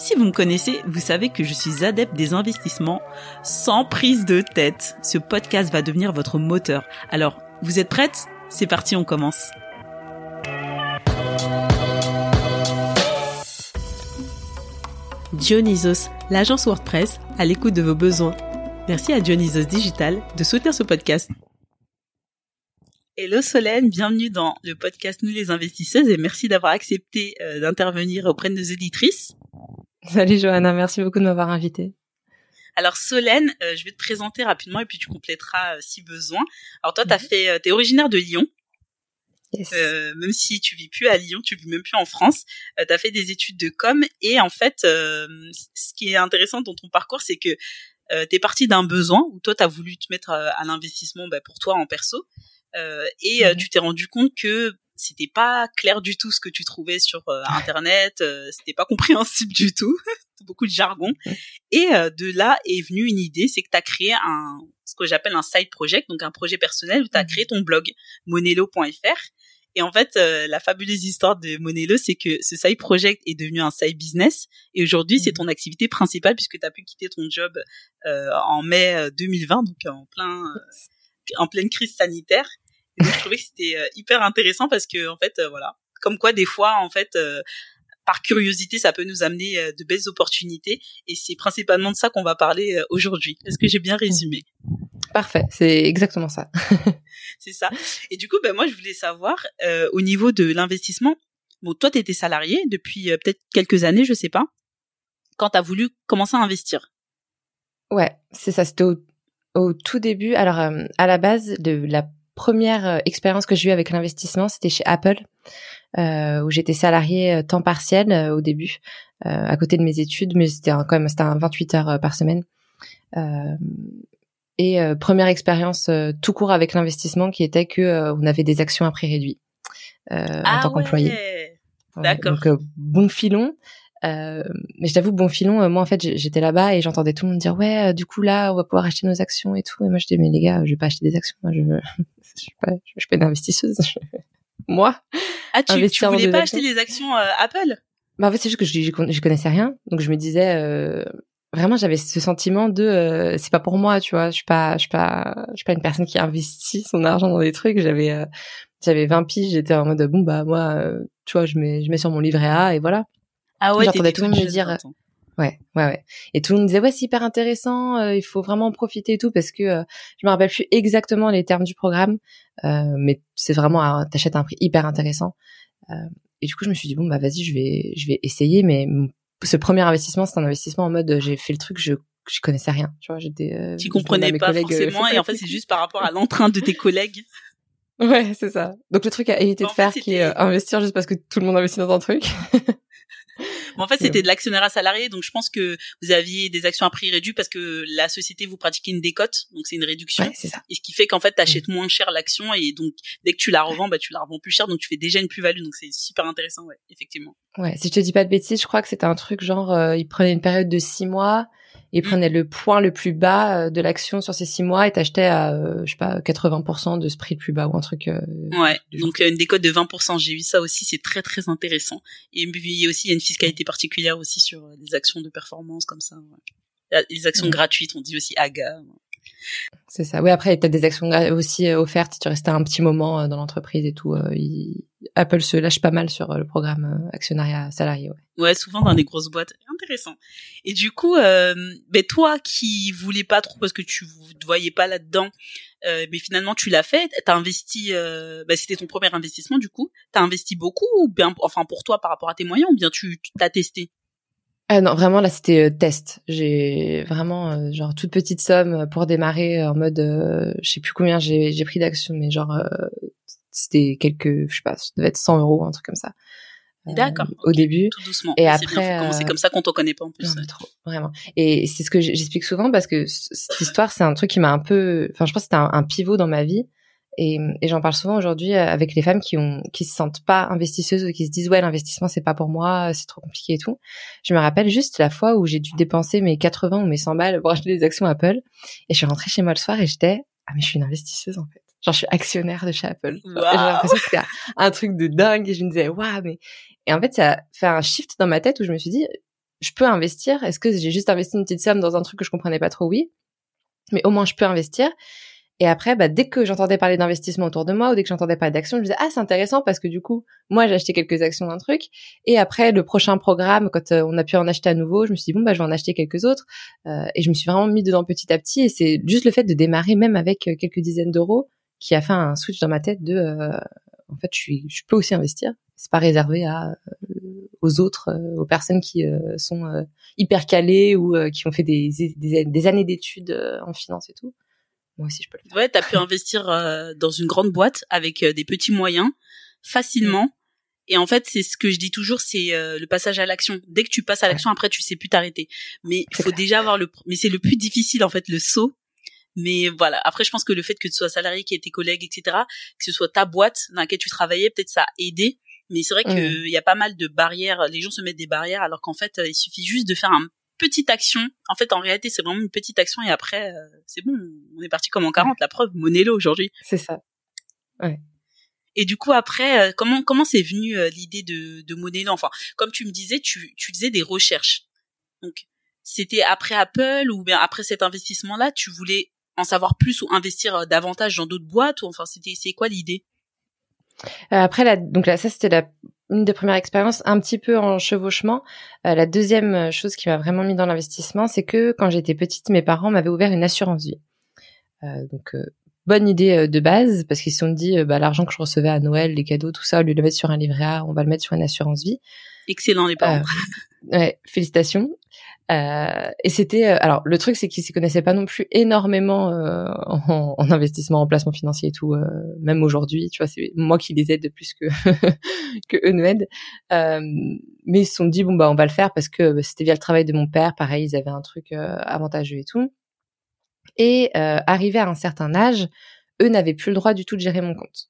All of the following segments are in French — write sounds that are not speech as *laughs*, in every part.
Si vous me connaissez, vous savez que je suis adepte des investissements sans prise de tête. Ce podcast va devenir votre moteur. Alors, vous êtes prête? C'est parti, on commence. Dionysos, l'agence WordPress, à l'écoute de vos besoins. Merci à Dionysos Digital de soutenir ce podcast. Hello Solène, bienvenue dans le podcast Nous les investisseuses et merci d'avoir accepté euh, d'intervenir auprès de nos éditrices. *laughs* Salut Johanna, merci beaucoup de m'avoir invitée. Alors Solène, euh, je vais te présenter rapidement et puis tu compléteras euh, si besoin. Alors toi, t'as mhm. fait, euh, t'es originaire de Lyon. Yes. même si tu vis plus à Lyon, tu vis même plus en France, tu as fait des études de com et en fait, ce qui est intéressant dans ton parcours, c'est que tu es parti d'un besoin où toi tu as voulu te mettre à l'investissement bah, pour toi en perso et mhm. tu t'es rendu compte que c'était pas clair du tout ce que tu trouvais sur euh, internet, euh, c'était pas compréhensible du tout, *laughs* beaucoup de jargon. Et euh, de là est venue une idée, c'est que tu as créé un ce que j'appelle un side project, donc un projet personnel où tu as mmh. créé ton blog monelo.fr. Et en fait, la fabuleuse histoire de Monelo, c'est que ce side project est devenu un side business. Et aujourd'hui, c'est mmh. ton activité principale puisque tu as pu quitter ton job en mai 2020, donc en plein en pleine crise sanitaire je trouvais que c'était euh, hyper intéressant parce que en fait, euh, voilà, comme quoi des fois, en fait, euh, par curiosité, ça peut nous amener de belles opportunités. Et c'est principalement de ça qu'on va parler aujourd'hui. Est-ce que j'ai bien résumé? Parfait, c'est exactement ça. *laughs* c'est ça. Et du coup, ben moi, je voulais savoir au niveau de l'investissement. Bon, toi, tu étais salarié depuis peut-être quelques années, je sais pas. Quand tu as voulu commencer à investir? Ouais, c'est ça. C'était au, au, tout début. Alors, à la base de la première euh, expérience que j'ai eue avec l'investissement, c'était chez Apple, euh, où j'étais salariée euh, temps partiel au début, à côté de mes études, mais c'était quand même c'était un 28 heures par semaine. et première expérience tout court avec l'investissement qui était que on avait des actions à prix réduit en ah tant qu'employé. D'accord. donc bon filon. Euh, mais je t'avoue, bon filon, euh, moi en fait j'étais là-bas et j'entendais tout le monde dire ouais, euh, du coup là on va pouvoir acheter nos actions et tout. Et moi je disais mais les gars, je vais pas acheter des actions, moi je *laughs* je suis pas, je suis pas une investisseuse. moi. Ah tu, tu voulais pas acheter les actions Apple? Bah en fait c'est juste que je, je, connaissais rien, donc je me disais vraiment j'avais ce sentiment de c'est pas pour moi, tu vois. Je suis pas, je suis pas, je suis pas une personne qui investit son argent dans des trucs. J'avais j'avais 20 piges, j'étais en mode bon bah moi tu vois je mets je mets sur mon livret A et voilà. Ah ouais, j'entendais tout le monde me dire. Ouais, ouais, ouais. Et tout le monde disait ouais, c'est hyper intéressant, euh, il faut vraiment en profiter et tout parce que euh, je me rappelle plus exactement les termes du programme, euh, mais c'est vraiment t'achètes un prix hyper intéressant. Euh, et du coup, je me suis dit bon bah vas-y, je vais, je vais essayer, mais ce premier investissement, c'est un investissement en mode j'ai fait le truc, je je connaissais rien, tu vois, j'étais. tu comprenais pas forcément, et en fait c'est juste par rapport à l'entrain de tes collègues. *laughs* Ouais, c'est ça. Donc le truc à éviter de faire, qui est investir juste parce que tout le monde investit dans un truc. *laughs* en fait, c'était de l'actionnariat salarié, donc je pense que vous aviez des actions à prix réduit parce que la société vous pratiquait une décote, donc c'est une réduction. c'est ça. Et ce qui fait qu'en fait, tu achètes moins cher l'action et donc dès que tu la revends, bah tu la revends plus cher, donc tu fais déjà une plus-value, donc c'est super intéressant, ouais, effectivement. Ouais, si je te dis pas de bêtises, je crois que c'était un truc genre, euh, il prenait une période de six mois et mm. prenait le point le plus bas euh, de l'action sur ces six mois et t'achetais à euh, je sais pas 80% de ce prix le plus bas ou un truc euh, ouais donc une décote de 20% j'ai vu ça aussi c'est très très intéressant. Et a aussi il y a une fiscalité particulière aussi sur les actions de performance comme ça les actions gratuites on dit aussi AGA c'est ça. Oui, après, il y des actions aussi offertes si tu restais un petit moment dans l'entreprise et tout. Apple se lâche pas mal sur le programme actionnariat salarié. Ouais. ouais, souvent dans des grosses boîtes. Intéressant. Et du coup, euh, ben toi qui voulais pas trop parce que tu te voyais pas là-dedans, euh, mais finalement tu l'as fait, t'as investi, euh, bah, c'était ton premier investissement du coup, t'as investi beaucoup ou bien, enfin pour toi par rapport à tes moyens ou bien tu t'as testé? Ah non, vraiment là c'était euh, test. J'ai vraiment euh, genre toute petite somme pour démarrer en mode, je sais plus combien j'ai j'ai pris d'action, mais genre c'était quelques, je sais pas, ça devait être 100 euros, un truc comme ça. D'accord. Au début. Tout doucement. Et après, c'est comme ça qu'on t'en connaît pas en plus. Non, trop, vraiment. Et c'est ce que j'explique souvent parce que cette histoire, c'est un truc qui m'a un peu, enfin, je pense que c'était un, pivot dans ma vie. Et, et j'en parle souvent aujourd'hui avec les femmes qui ont, qui se sentent pas investisseuses ou qui se disent ouais l'investissement c'est pas pour moi, c'est trop compliqué et tout. Je me rappelle juste la fois où j'ai dû dépenser mes 80 ou mes 100 balles pour acheter des actions Apple et je suis rentrée chez moi le soir et j'étais ah mais je suis une investisseuse en fait. Genre je suis actionnaire de chez Apple. J'ai l'impression que c'était un truc de dingue et je me disais waouh mais et en fait, ça a fait un shift dans ma tête où je me suis dit, je peux investir. Est-ce que j'ai juste investi une petite somme dans un truc que je comprenais pas trop? Oui. Mais au moins, je peux investir. Et après, bah, dès que j'entendais parler d'investissement autour de moi ou dès que j'entendais parler d'action, je me disais, ah, c'est intéressant parce que du coup, moi, j'ai acheté quelques actions d'un truc. Et après, le prochain programme, quand euh, on a pu en acheter à nouveau, je me suis dit, bon, bah, je vais en acheter quelques autres. Euh, et je me suis vraiment mis dedans petit à petit. Et c'est juste le fait de démarrer même avec euh, quelques dizaines d'euros qui a fait un switch dans ma tête de, en fait, je, suis, je peux aussi investir c'est pas réservé à euh, aux autres, euh, aux personnes qui euh, sont hyper calées ou qui ont fait des, des, des années d'études en finance et tout. Moi aussi, je peux le faire. Ouais, t'as pu investir dans une grande boîte avec des petits moyens facilement. Et en fait, c'est ce que je dis toujours, c'est le passage à l'action. Dès que tu passes à l'action, après, tu sais plus t'arrêter. Mais il faut déjà avoir le, mais c'est le plus difficile en fait, le saut. Mais voilà. Après, je pense que le fait que tu sois salarié, qu'il y ait tes collègues, etc., que ce soit ta boîte dans laquelle tu travaillais, peut-être ça a aidé. Mais c'est vrai mmh. qu'il y a pas mal de barrières. Les gens se mettent des barrières alors qu'en fait, il suffit juste de faire une petite action. En fait, en réalité, c'est vraiment une petite action et après, euh, c'est bon, on est parti comme en 40. La preuve, Monello aujourd'hui. C'est ça. Ouais. Et du coup, après, euh, comment comment c'est venu euh, l'idée de, de Monello? Enfin, comme tu me disais, tu, tu faisais des recherches. Donc, c'était après Apple ou bien après cet investissement-là, tu voulais en savoir plus ou investir davantage dans d'autres boîtes ou enfin, c'était c'est quoi l'idée? Euh, après, là, donc là, ça c'était la une des premières expériences un petit peu en chevauchement. Euh, la deuxième chose qui m'a vraiment mis dans l'investissement, c'est que quand j'étais petite, mes parents m'avaient ouvert une assurance vie. Euh, donc bonne idée de base parce qu'ils se sont dit bah, l'argent que je recevais à Noël, les cadeaux, tout ça, au lieu de le mettre sur un livret A, on va le mettre sur une assurance vie. Excellent les parents. ouais, félicitations. Euh, et c'était euh, alors le truc c'est qu'ils s'y connaissaient pas non plus énormément euh, en, en, investissement, en placement financier et tout. Euh, même aujourd'hui, tu vois, c'est moi qui les aide de plus que *laughs* que eux nous aident. mais ils se sont dit bon bah on va le faire parce que bah, c'était via le travail de mon père. Pareil, ils avaient un truc avantageux et tout. Et arrivé à un certain âge, eux n'avaient plus le droit du tout de gérer mon compte.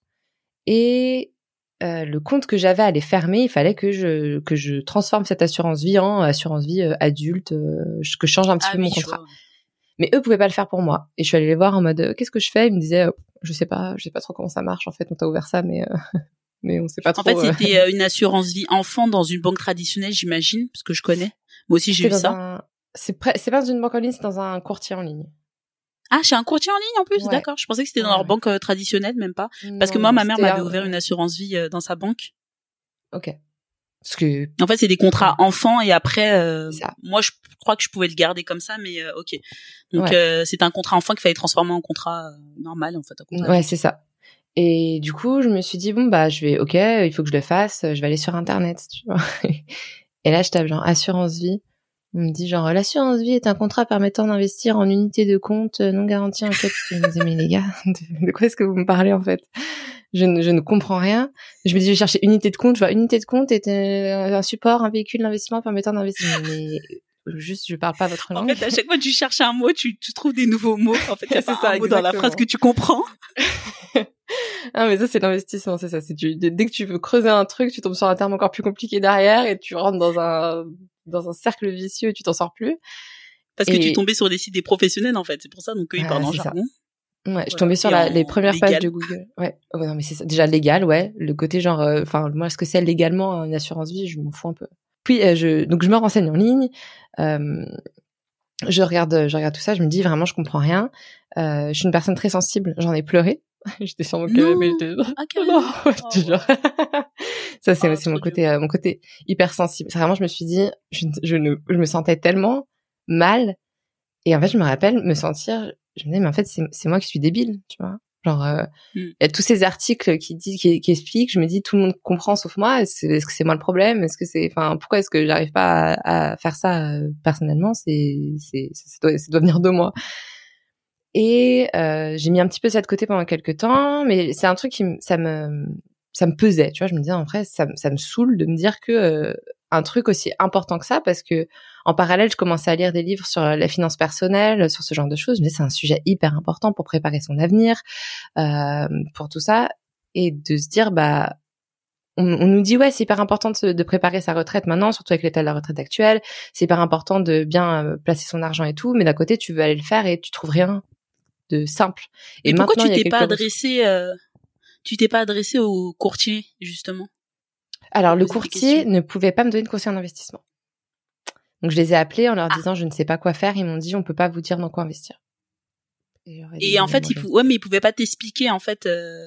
Et euh, le compte que j'avais allait fermer, il fallait que je que je transforme cette assurance vie en assurance vie euh, adulte, euh, que je change un petit ah peu mon contrat. Mais eux pouvaient pas le faire pour moi. Et je suis allée les voir en mode qu'est-ce que je fais? Ils me disaient je sais pas, je sais pas trop comment ça marche en fait. On t'a ouvert ça, mais *laughs* mais on sait pas trop. En fait, c'était une assurance vie enfant dans une banque traditionnelle, j'imagine, parce que je connais. Moi aussi j'ai vu ça. C'est c'est pas dans une banque en ligne, c'est dans un courtier en ligne. Ah, chez un courtier en ligne en plus, d'accord. Je pensais que c'était dans leur banque euh, traditionnelle, même pas. Parce que moi, ma mère m'avait ouvert une assurance vie euh, dans sa banque. Ok. Parce que. En fait, c'est des contrats enfants et après, euh, moi, je crois que je pouvais le garder comme ça, mais ok. Donc, c'est un contrat enfant qu'il fallait transformer en contrat normal, en fait. ouais, c'est ça. Et du coup, je me suis dit bon bah, je vais, ok, il faut que je le fasse. Je vais aller sur internet, tu vois. *laughs* et là, je tape genre assurance vie. On me dit genre l'assurance vie est un contrat permettant d'investir en unité de compte non garantie en capital. Je me dis mais les gars, de quoi est-ce que vous me parlez en fait? Je ne, je ne comprends rien. Je me dis je vais chercher unité de compte. Je vois unité de compte est un support, un véhicule d'investissement permettant d'investir. Mais juste je parle pas votre langue. En fait, à chaque fois que tu cherches un mot, tu, tu trouves des nouveaux mots. En fait, *laughs* c'est ça un mot dans la phrase que tu comprends. *laughs* ah mais ça c'est l'investissement, c'est ça. C'est dès que tu veux creuser un truc, tu tombes sur un terme encore plus compliqué derrière et tu rentres dans un dans un cercle vicieux et tu t'en sors plus. Parce que tu tombais sur des sites des professionnels en fait, c'est pour ça donc ils parlent en jargon. Ouais, je tombais sur la, les premières pages de Google. Ouais, ouais non mais c'est déjà légal, ouais. Le côté genre, euh, enfin moi, ce que c'est légalement une assurance vie, je m'en fous un peu. Puis euh, je, donc je me renseigne en ligne. Euh, je regarde, je regarde tout ça. Je me dis vraiment, je comprends rien. Euh, je suis une personne très sensible. J'en ai pleuré. *laughs* j'étais sur mon canapé. J'étais. Ah, *laughs* oh, *laughs* ça c'est oh, mon côté euh, mon côté hyper sensible. Vraiment, je me suis dit, je, je, ne, je me sentais tellement mal. Et en fait, je me rappelle me sentir je me dis mais en fait c'est moi qui suis débile, tu vois. Genre, euh, mm. il y a tous ces articles qui disent, qui, qui, expliquent. Je me dis, tout le monde comprend sauf moi. Est-ce que c'est moi le problème? Est-ce que c'est, enfin, pourquoi est-ce que j'arrive pas à, à, faire ça euh, personnellement? C'est, c'est, ça doit, ça doit venir de moi. Et euh, j'ai mis un petit peu ça de côté pendant quelques temps, mais c'est un truc qui, ça me, ça me pesait. Tu vois, je me disais en vrai, ça, ça me saoule de me dire que euh, un truc aussi important que ça parce que en parallèle, je commençais à lire des livres sur la finance personnelle, sur ce genre de choses. Mais c'est un sujet hyper important pour préparer son avenir, euh, pour tout ça, et de se dire bah on, nous dit ouais c'est hyper important de, préparer sa retraite maintenant, surtout avec l'état de la retraite actuelle. C'est hyper important de bien euh, placer son argent et tout, mais d'un côté tu veux aller le faire et tu trouves rien de simple. Et, pourquoi tu t'es pas adressé, euh, tu t'es pas adressé au courtier justement? Alors, le courtier ne pouvait pas me donner de conseil en investissement. Donc, je les ai appelés en leur ah. disant, je ne sais pas quoi faire. Ils m'ont dit, on peut pas vous dire dans quoi investir. Et, en fait, il ouais, mais ils pouvaient pas t'expliquer, en fait, euh...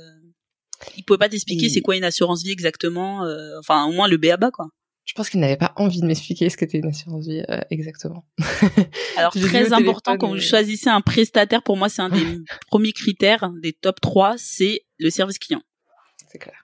ils pouvaient pas t'expliquer c'est quoi une assurance vie exactement, euh, enfin, au moins le BABA, quoi. Je pense qu'ils n'avaient pas envie de m'expliquer ce qu'était une assurance vie euh, exactement. *laughs* Alors très important quand vous choisissez un prestataire, pour moi c'est un des *laughs* premiers critères, des top 3, c'est le service client. C'est clair.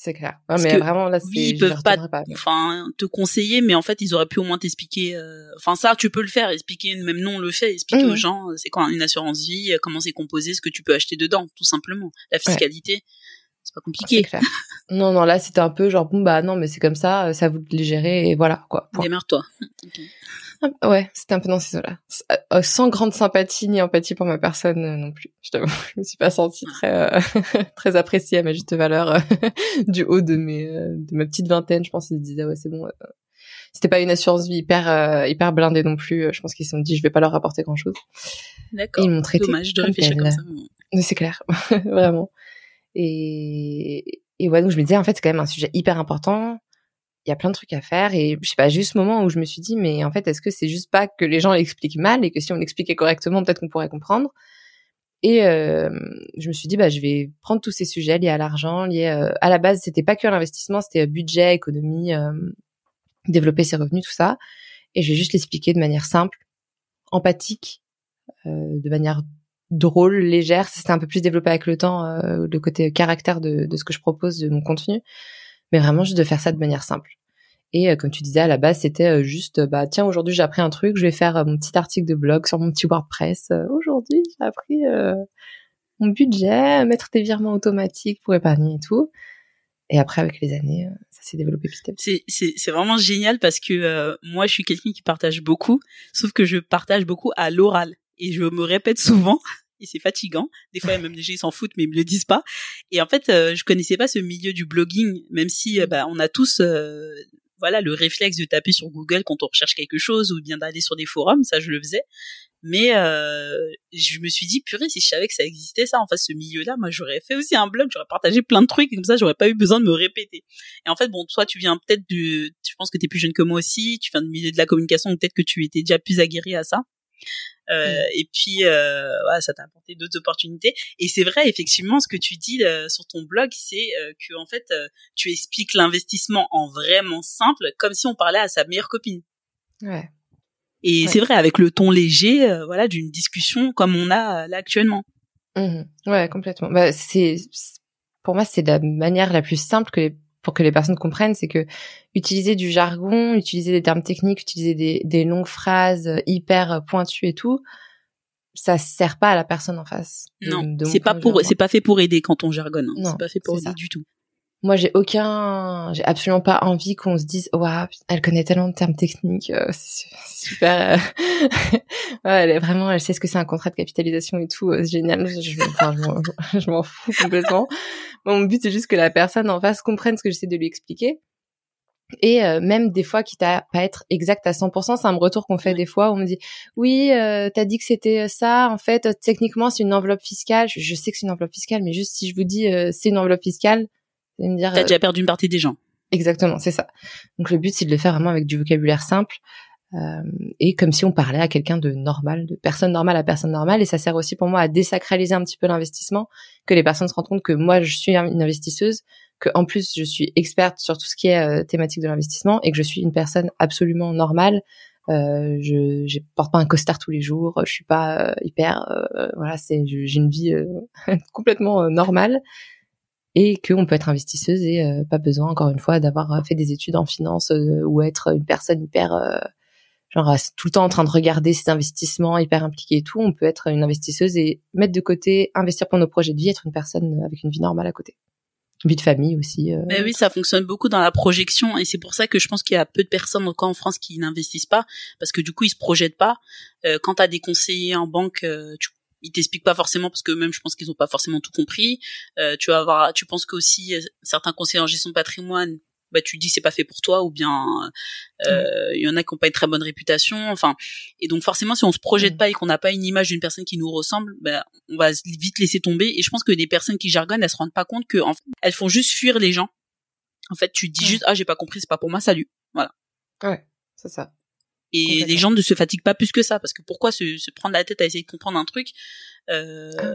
C'est clair. mais vraiment là, oui, ils peuvent pas, enfin, te conseiller, mais en fait, ils auraient pu au moins t'expliquer. Euh, enfin, ça, tu peux le faire, expliquer. Même nous, on le fait, expliquer aux mmh. gens, euh, c'est quoi une assurance vie, euh, comment c'est composé, ce que tu peux acheter dedans, tout simplement. La fiscalité, c'est pas compliqué. Clair. *laughs* non, non, là, c'était un peu genre bon bah non, mais c'est comme ça, ça vous les gérer et voilà quoi. Démarre-toi. *laughs* Ouais, c'était un peu dans ces eaux-là. Euh, euh, sans grande sympathie ni empathie pour ma personne euh, non plus. Je t'avoue, *laughs* je me suis pas sentie très très appréciée à ma juste valeur du haut de mes de ma petite vingtaine. Je pense qu'ils se disaient ouais c'est bon. C'était pas une assurance vie hyper hyper blindée non plus. Je pense qu'ils se sont dit je vais pas leur apporter grand chose. D'accord. Ils m'ont traité. Dommage de réfléchir comme ça. C'est clair, vraiment. Et et ouais donc je me disais en fait c'est quand même un sujet hyper important. Il y a plein de trucs à faire. Et je sais pas juste ce moment où je me suis dit mais en fait est-ce que c'est juste pas que les gens l'expliquent mal et que si on l'expliquait correctement peut-être qu'on pourrait comprendre. Et euh, je me suis dit bah je vais prendre tous ces sujets liés à l'argent liés euh, à la base c'était pas que l'investissement c'était budget économie euh, développer ses revenus tout ça. Et je vais juste l'expliquer de manière simple empathique de manière drôle légère c'était un peu plus développé avec le temps le côté caractère de, de ce que je propose de mon contenu mais vraiment juste de faire ça de manière simple. Et euh, comme tu disais à la base, c'était euh, juste bah tiens aujourd'hui j'ai appris un truc, je vais faire euh, mon petit article de blog sur mon petit WordPress. aujourd'hui j'ai appris mon budget, mettre des virements automatiques pour épargner et tout. Et après avec les années, ça s'est développé petit à petit. C'est c'est vraiment génial parce que moi je suis quelqu'un qui partage beaucoup, sauf que je partage beaucoup à l'oral et je me répète souvent *laughs* et c'est fatigant. Des fois, même des gens s'en foutent, mais ils me le disent pas. Et en fait, euh, je connaissais pas ce milieu du blogging, même si euh, bah, on a tous euh, voilà le réflexe de taper sur Google quand on recherche quelque chose ou bien d'aller sur des forums. Ça, je le faisais. Mais je me suis dit, purée, si je savais que ça existait, ça, en fait, ce milieu-là, moi, j'aurais fait aussi un blog, j'aurais partagé plein de trucs, comme ça, j'aurais pas eu besoin de me répéter. Et en fait, bon, toi, tu viens peut-être du, je pense que tu es plus jeune que moi aussi, tu viens du milieu de la communication, peut-être que tu étais déjà plus aguerri à ça. Euh, mm. Et puis, euh, ça t'a apporté d'autres opportunités. Et c'est vrai, effectivement, ce que tu dis euh, sur ton blog, c'est que en fait, tu expliques l'investissement en vraiment simple, comme si on parlait à sa meilleure copine. Ouais. Et c'est vrai, avec le ton léger, voilà, d'une discussion comme on a là actuellement. Mmh ouais, complètement. Bah, c'est pour moi, c'est la manière la plus simple que les pour que les personnes comprennent, c'est que utiliser du jargon, utiliser des termes techniques, utiliser des, des longues phrases hyper pointues et tout, ça sert pas à la personne en face. Non, c'est pas pour, c'est pas fait pour aider quand on jargonne. Hein. C'est pas fait pour aider du tout. Moi, j'ai aucun, j'ai absolument pas envie qu'on se dise, waouh, elle connaît tellement de termes techniques, euh, c'est super. Euh. *laughs* ouais, elle est vraiment, elle sait ce que c'est un contrat de capitalisation et tout, euh, c'est génial. Je, je m'en fous complètement. Mon but, c'est juste que la personne en face comprenne ce que j'essaie de lui expliquer. Et même des fois, quitte à pas être exact à 100%, c'est un retour qu'on fait des fois. On me dit, oui, euh, t'as dit que c'était ça. En fait, techniquement, c'est une enveloppe fiscale. Je, sais que c'est une enveloppe fiscale, mais juste si je vous dis c'est une enveloppe fiscale, me dire. T'as déjà perdu une partie des gens. Exactement, c'est ça. Donc le but, c'est de le faire vraiment avec du vocabulaire simple euh, et comme si on parlait à quelqu'un de normal, de personne normale à personne normale. Et ça sert aussi pour moi à désacraliser un petit peu l'investissement, que les personnes se rendent compte que moi, je suis une investisseuse, que en plus, je suis experte sur tout ce qui est euh, thématique de l'investissement et que je suis une personne absolument normale Euh, je je porte pas un costard tous les jours. Je suis pas hyper voilà, c'est j'ai une vie *laughs* complètement normale et qu'on peut être investisseuse et pas besoin encore une fois d'avoir fait des études en finance ou être une personne hyper genre tout le temps en train de regarder ses investissements, hyper impliqué et tout, on peut être une investisseuse et mettre de côté, investir pour nos projets de vie, être une personne avec une vie normale à côté. Vie de famille aussi. Euh. Mais oui, ça fonctionne beaucoup dans la projection et c'est pour ça que je pense qu'il y a peu de personnes encore en France qui n'investissent pas parce que du coup ils se projettent pas. Euh, quand tu des conseillers en banque, euh, tu ils t'expliquent pas forcément parce que même je pense qu'ils ont pas forcément tout compris. Euh, tu vas avoir, tu penses qu'aussi euh, certains conseillers en gestion de patrimoine bah tu dis c'est pas fait pour toi ou bien euh, il y en a qui ont pas une très bonne réputation. Enfin et donc forcément si on se projette pas et qu'on n'a pas une image d'une personne qui nous ressemble bah, on va vite laisser tomber. Et je pense que des personnes qui jargonnent elles se rendent pas compte que en fait, elles font juste fuir les gens. En fait tu dis juste ah j'ai pas compris c'est pas pour moi salut. Voilà. Ouais c'est ça et les gens ne se fatiguent pas plus que ça parce que pourquoi se, se prendre la tête à essayer de comprendre un truc euh, ah.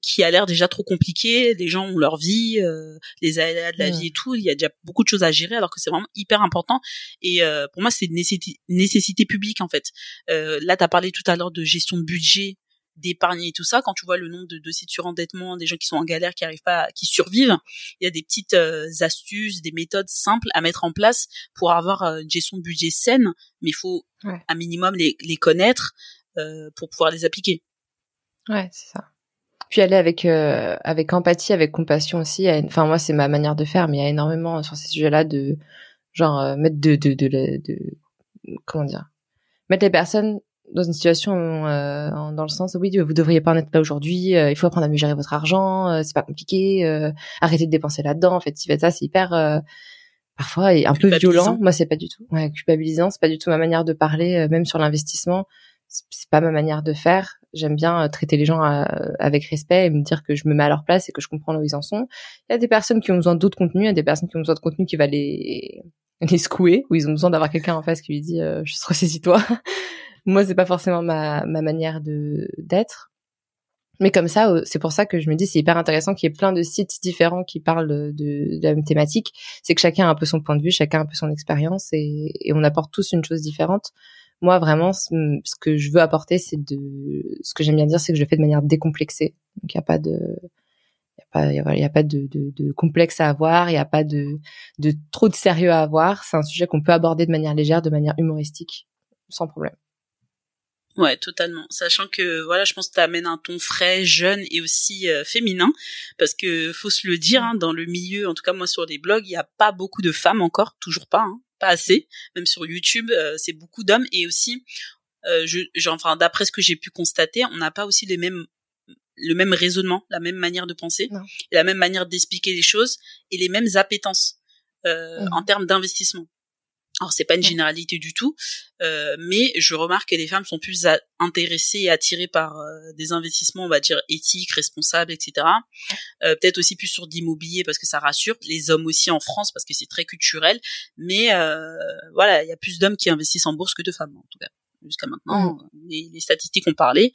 qui a l'air déjà trop compliqué. Les gens ont leur vie, euh, les aléas de la vie et tout. Il y a déjà beaucoup de choses à gérer alors que c'est vraiment hyper important. Et euh, pour moi, c'est une nécessité, nécessité publique en fait. Euh, là, tu as parlé tout à l'heure de gestion de budget d'épargne et tout ça, quand tu vois le nombre de dossiers de surendettement, des gens qui sont en galère, qui arrivent pas, qui survivent, il y a des petites euh, astuces, des méthodes simples à mettre en place pour avoir une gestion de budget saine, mais il faut un minimum les, les connaître euh, pour pouvoir les appliquer. Ouais, c'est ça. Puis aller avec euh, avec empathie, avec compassion aussi. Enfin moi c'est ma manière de faire, mais il y a énormément sur ces sujets-là de genre euh, mettre de de, de de, comment dire mettre les personnes dans une situation euh, dans le sens oui vous devriez pas en être là aujourd'hui il faut apprendre à mieux gérer votre argent c'est pas compliqué arrêtez de dépenser là-dedans en fait si fait ça c'est hyper parfois et un peu violent moi c'est pas du tout ouais, culpabilisant c'est pas du tout ma manière de parler même sur l'investissement c'est pas ma manière de faire. J'aime bien euh, traiter les gens euh, avec respect et me dire que je me mets à leur place et que je comprends là où ils en sont. Il y a des personnes qui ont besoin d'autres contenus, il y a des personnes qui ont besoin de contenu qui va les *laughs* les secouer, où ils ont besoin d'avoir quelqu'un en face qui lui dit euh, je ressaisis-toi. Moi, c'est pas forcément ma ma manière de d'être. Mais comme ça, c'est pour ça que je me dis c'est hyper intéressant qu'il y ait plein de sites différents qui parlent de, de la même thématique. C'est que chacun a un peu son point de vue, chacun a un peu son expérience et, et on apporte tous une chose différente moi vraiment ce que je veux apporter c'est de ce que j'aime bien dire c'est que je le fais de manière décomplexée donc il y a pas de il y a pas il y a pas de, de, de, complexe à avoir il y a pas de de trop de sérieux à avoir c'est un sujet qu'on peut aborder de manière légère de manière humoristique sans problème Ouais, totalement. Sachant que voilà, je pense que tu amènes un ton frais, jeune et aussi euh, féminin, parce que faut se le dire, hein, dans le milieu, en tout cas moi sur les blogs, il n'y a pas beaucoup de femmes encore, toujours pas. Hein pas assez. Même sur YouTube, euh, c'est beaucoup d'hommes et aussi, euh, je, enfin d'après ce que j'ai pu constater, on n'a pas aussi les mêmes le même raisonnement, la même manière de penser, la même manière d'expliquer les choses et les mêmes appétences euh, mmh. en termes d'investissement. Alors c'est pas une généralité du tout, euh, mais je remarque que les femmes sont plus intéressées et attirées par euh, des investissements, on va dire éthiques, responsables, etc. Euh, Peut-être aussi plus sur l'immobilier parce que ça rassure. Les hommes aussi en France parce que c'est très culturel, mais euh, voilà, il y a plus d'hommes qui investissent en bourse que de femmes en tout cas jusqu'à maintenant. Mmh. Les, les, statistiques ont parlé,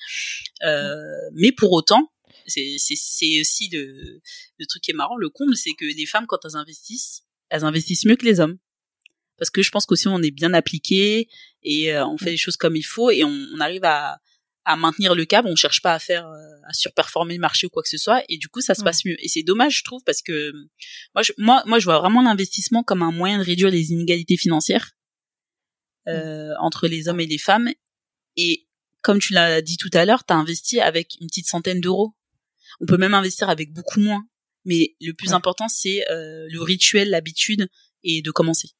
euh, mais pour autant, c'est aussi le, le truc qui est marrant, le comble, c'est que les femmes quand elles investissent, elles investissent mieux que les hommes parce que je pense qu'aussi on est bien appliqué et euh, on fait les choses comme il faut et on, arrive à, à maintenir le cap, on cherche pas à faire euh, à surperformer le marché ou quoi que ce soit et du coup ça se passe mieux. Et c'est dommage je trouve parce que moi je, moi moi je vois vraiment l'investissement comme un moyen de réduire les inégalités financières euh, entre les hommes et les femmes. Et comme tu l'as dit tout à l'heure, tu as investi avec une petite centaine d'euros. On peut même investir avec beaucoup moins, mais le plus important c'est le rituel, l'habitude et de commencer.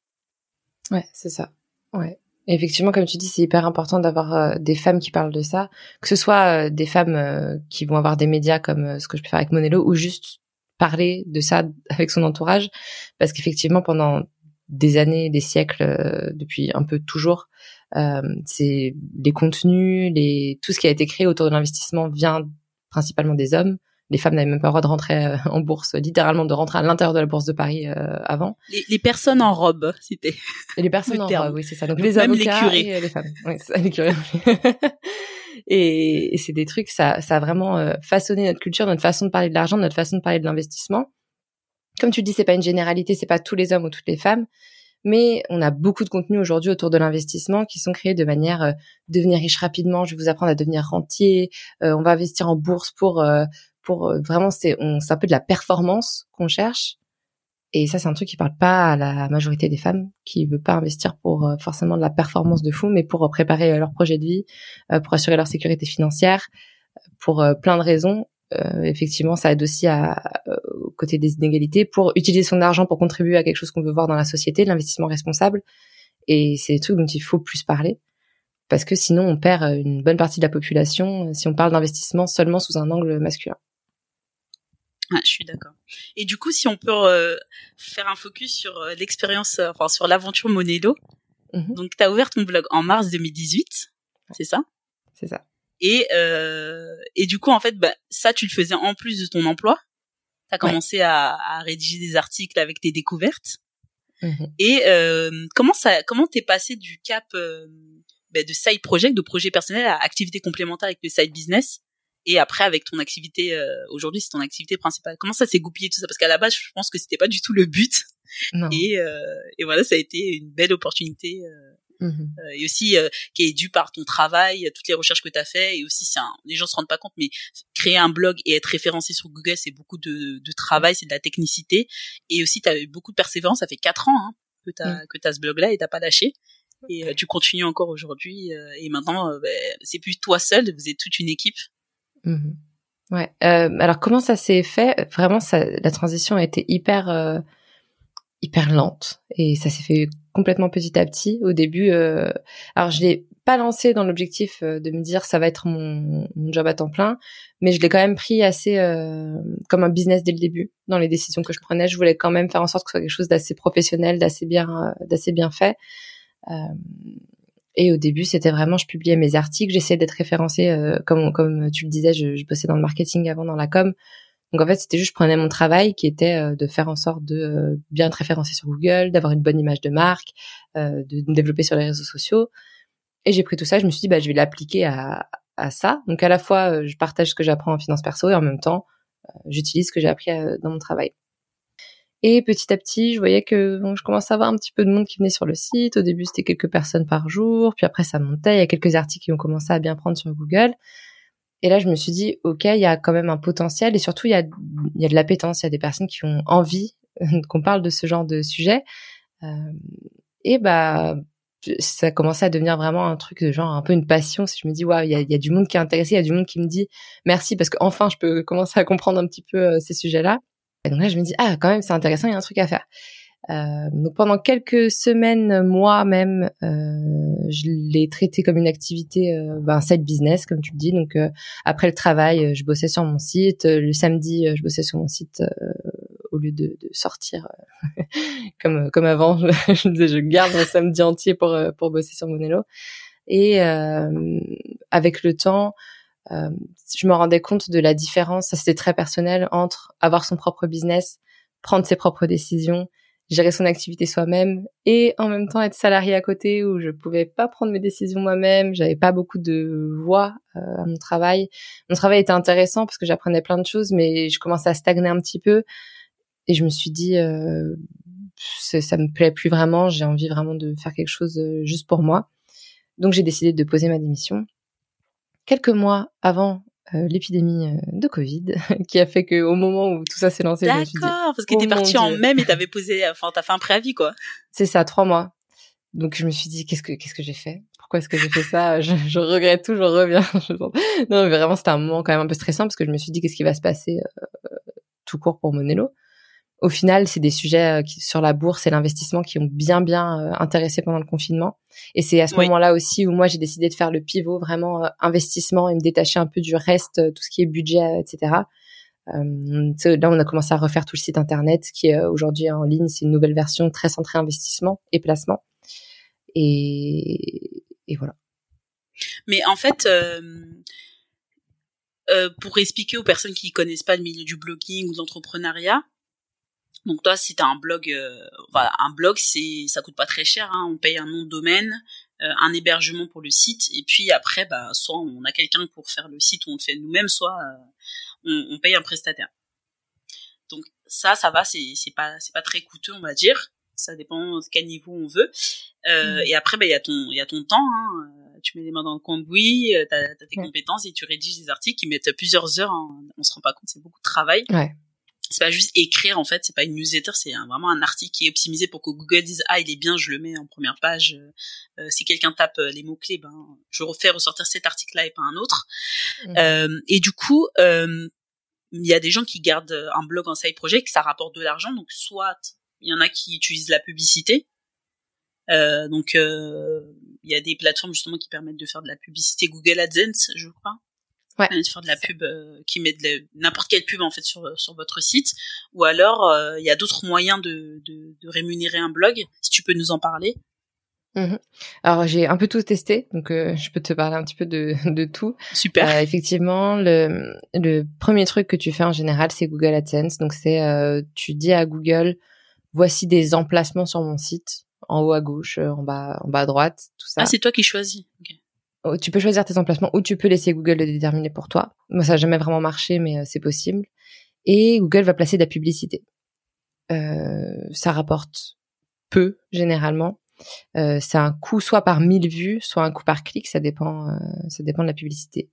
Ouais, c'est ça. Ouais. effectivement, comme tu dis, c'est hyper important d'avoir euh, des femmes qui parlent de ça, que ce soit euh, des femmes euh, qui vont avoir des médias comme ce que je peux faire avec Monello, ou juste parler de ça *laughs* avec son entourage, parce qu'effectivement, pendant des années, des siècles, depuis un peu toujours, c'est les contenus, les tout ce qui a été créé autour de l'investissement vient principalement des hommes les femmes n'avaient même pas le droit de rentrer euh, en bourse, littéralement de rentrer à l'intérieur de la bourse de Paris euh, avant. Les, personnes en robe, c'était. Les personnes en robe, oui, c'est ça. Donc les avocats les et les femmes. Oui, c'est ça, les curés. *laughs* et, c'est des trucs, ça, ça a vraiment euh, façonné notre culture, notre façon de parler de l'argent, notre façon de parler de l'investissement. Comme tu dis, c'est pas une généralité, c'est pas tous les hommes ou toutes les femmes, Mais on a beaucoup de contenus aujourd'hui autour de l'investissement qui sont créés de manière euh, devenir riche rapidement. Je vais vous apprendre à devenir rentier. Euh, on va investir en bourse pour euh, pour vraiment c'est c'est un peu de la performance qu'on cherche. Et ça c'est un truc qui parle pas à la majorité des femmes qui veut pas investir pour forcément de la performance de fou, mais pour préparer leur projet de vie, pour assurer leur sécurité financière, pour plein de raisons. Euh, effectivement, ça aide aussi à, euh, côté des inégalités pour utiliser son argent pour contribuer à quelque chose qu'on veut voir dans la société, l'investissement responsable. Et c'est des trucs dont il faut plus parler parce que sinon on perd euh, une bonne partie de la population si on parle d'investissement seulement sous un angle masculin. Je suis d'accord. Et du coup, si on peut faire un focus sur l'expérience, enfin sur l'aventure Monello. Mhm. Donc, tu as ouvert ton blog en mars 2018, c'est ça? C'est ça. Et euh, et du coup en fait bah, ça tu le faisais en plus de ton emploi. Tu as commencé à, à, rédiger des articles avec tes découvertes. Mmh et euh, comment ça comment t'es passé du cap euh, bah, de side project, de projet personnel à activité complémentaire avec le side business? Et après avec ton activité euh, aujourd'hui c'est ton activité principale. Comment ça s'est goupillé tout ça? Parce qu'à la base je pense que c'était pas du tout le but. Non. Et euh, et voilà ça a été une belle opportunité euh, Mmh euh, et aussi euh, qui est dû par ton travail, toutes les recherches que tu as fait et aussi c'est les gens se rendent pas compte mais créer un blog et être référencé sur Google c'est beaucoup de, de travail, c'est de la technicité et aussi tu as eu beaucoup de persévérance, ça fait quatre ans hein, que tu as mmh. que as ce blog là et t'as pas lâché et euh, tu continues encore aujourd'hui et maintenant bah, c'est plus toi seul, vous êtes toute une équipe. Mmh ouais. alors comment ça s'est fait? Vraiment, ça, la transition a été hyper hyper lente et ça s'est fait complètement petit à petit. Au début, euh, alors je l'ai pas lancé dans l'objectif euh, de me dire ça va être mon, job à temps plein, mais je l'ai quand même pris assez euh, comme un business dès le début. Dans les décisions que je prenais, je voulais quand même faire en sorte que ce soit quelque chose d'assez professionnel, d'assez bien, d'assez bien fait. Et au début, c'était vraiment, je publiais mes articles, j'essayais d'être référencée, comme comme tu le disais, je, je bossais dans le marketing avant, dans la com. Donc en fait, c'était juste je prenais mon travail qui était euh, de faire en sorte de euh, bien être référencé sur Google, d'avoir une bonne image de marque, euh, de me développer sur les réseaux sociaux. Et j'ai pris tout ça, je me suis dit bah je vais l'appliquer à, à ça. Donc à la fois je partage ce que j'apprends en finance perso et en même temps j'utilise ce que j'ai appris dans mon travail. Et petit à petit, je voyais que je commençais à avoir un petit peu de monde qui venait sur le site. Au début, c'était quelques personnes par jour, puis après ça montait. Il y a quelques articles qui ont commencé à bien prendre sur Google. Et là, je me suis dit, ok, il y a quand même un potentiel et surtout, il y a, il y a de l'appétence. Il y a des personnes qui ont envie *laughs* qu'on parle de ce genre de sujet. Euh, et bah, ça a commencé à devenir vraiment un truc de genre un peu une passion. Si je me dis, waouh, il y a, y a, du monde qui est intéressé, il y a du monde qui me dit merci parce qu'enfin, je peux commencer à comprendre un petit peu euh, ces sujets-là. Et donc là, je me dis, ah, quand même, c'est intéressant, il y a un truc à faire. Euh, donc pendant quelques semaines, moi même, euh, je l'ai traité comme une activité, euh, ben, side business, comme tu le dis. Donc euh, après le travail, je bossais sur mon site. Le samedi, je bossais sur mon site au lieu de, de sortir *laughs* comme comme avant. je *laughs* je garde mon samedi entier pour pour bosser sur Monello. Et avec le temps, je me rendais compte de la différence. Ça c'était très personnel entre avoir son propre business, prendre ses propres décisions gérer son activité soi-même et en même temps être salarié à côté où je pouvais pas prendre mes décisions moi-même, j'avais pas beaucoup de voix euh, à mon travail. Mon travail était intéressant parce que j'apprenais plein de choses, mais je commençais à stagner un petit peu et je me suis dit euh, ça me plaît plus vraiment, j'ai envie vraiment de faire quelque chose euh, juste pour moi. Donc j'ai décidé de poser ma démission. Quelques mois avant euh, l'épidémie euh, de Covid *laughs* qui a fait que au moment où tout ça s'est lancé, d'accord, parce que oh t'es parti en mai, mais t'avais posé, enfin t'as fait un préavis quoi. C'est ça, trois mois. Donc je me suis dit qu'est-ce que qu'est-ce que j'ai fait? Pourquoi est-ce que j'ai fait ça? *laughs* Je, je, regrette tout, je reviens. *laughs* non, mais vraiment c'était un moment quand même un peu stressant parce que je me suis dit qu'est-ce qui va se passer euh, tout court pour Monello au final, c'est des sujets euh, qui, sur la bourse et l'investissement qui ont bien bien euh, intéressé pendant le confinement. Et c'est à ce moment-là aussi où moi j'ai décidé de faire le pivot vraiment euh, investissement et me détacher un peu du reste, tout ce qui est budget, etc. Euh, là, on a commencé à refaire tout le site internet qui est aujourd'hui en ligne. C'est une nouvelle version très centrée investissement et placement. Et, et voilà. Mais en fait, euh, euh, pour expliquer aux personnes qui connaissent pas le milieu du blogging ou de l'entrepreneuriat, donc toi, si t'as un blog, euh, voilà, un blog, c'est, ça coûte pas très cher. Hein, on paye un nom de domaine, euh, un hébergement pour le site, et puis après, bah, soit on a quelqu'un pour faire le site, ou on le fait nous-mêmes, soit euh, on, paye un prestataire. Donc ça, ça va, c'est, c'est pas, c'est pas très coûteux, on va dire. ça dépend de quel niveau on veut. Euh, mm. Et après, bah, il y a ton, il y a ton temps. Hein. Tu mets les mains dans le cambouis, tu as, tes compétences et tu rédiges des articles qui mettent plusieurs heures. Hein. On se rend pas compte, c'est beaucoup de travail. Ouais c'est pas juste écrire en fait c'est pas une newsletter c'est vraiment un article qui est optimisé pour que Google dise ah il est bien je le mets en première page. Euh, si quelqu'un tape euh, les mots clés ben je refais ressortir cet article là et pas un autre. Mmh. euh, et du coup euh, il y a des gens qui gardent un blog en side project ça rapporte de l'argent donc soit il y en a qui utilisent la publicité donc il y a des plateformes justement qui permettent de faire de la publicité Google AdSense je crois ouais. faire de la pub euh, qui met n'importe quelle pub en fait sur sur votre site ou alors euh, il y a d'autres moyens de, de, de rémunérer un blog si tu peux nous en parler mmh Alors j'ai un peu tout testé, donc euh, je peux te parler un petit peu de, *laughs* de tout. Super. Euh, effectivement, le, le premier truc que tu fais en général, c'est Google AdSense. Donc c'est euh, tu dis à Google, voici des emplacements sur mon site, en haut à gauche, en bas en bas à droite, tout ça. Ah c'est toi qui choisis. Okay. Oh, tu peux choisir tes emplacements ou tu peux laisser Google le déterminer pour toi. Moi, ça n'a jamais vraiment marché, mais euh, c'est possible. Et Google va placer de la publicité. Euh, ça rapporte peu généralement. Euh, c'est un coût soit par 1000 vues, soit un coût par clic, ça dépend, euh, ça dépend de la publicité.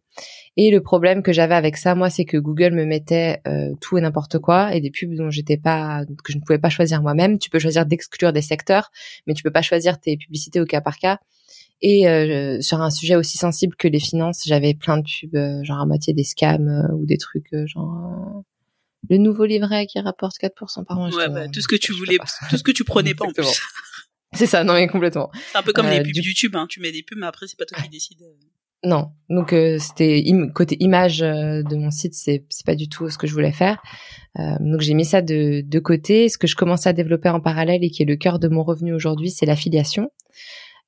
Et le problème que j'avais avec ça, moi, c'est que Google me mettait euh, tout et n'importe quoi et des pubs dont j'étais pas, que je ne pouvais pas choisir moi-même. Tu peux choisir d'exclure des secteurs, mais tu peux pas choisir tes publicités au cas par cas. Et euh, sur un sujet aussi sensible que les finances, j'avais plein de pubs, euh, genre à moitié des scams euh, ou des trucs genre le nouveau livret qui rapporte 4% par an. Ouais, bah, tout ce que tu voulais, tout ce que tu prenais pas en plus. C'est ça, non mais complètement. C'est un peu comme les pubs YouTube, hein. tu mets des pubs, mais après c'est pas toi qui décide. Non, donc c'était côté image de mon site, c'est c'est pas du tout ce que je voulais faire. donc j'ai mis ça de de côté. Ce que je commençais à développer en parallèle et qui est le cœur de mon revenu aujourd'hui, c'est l'affiliation.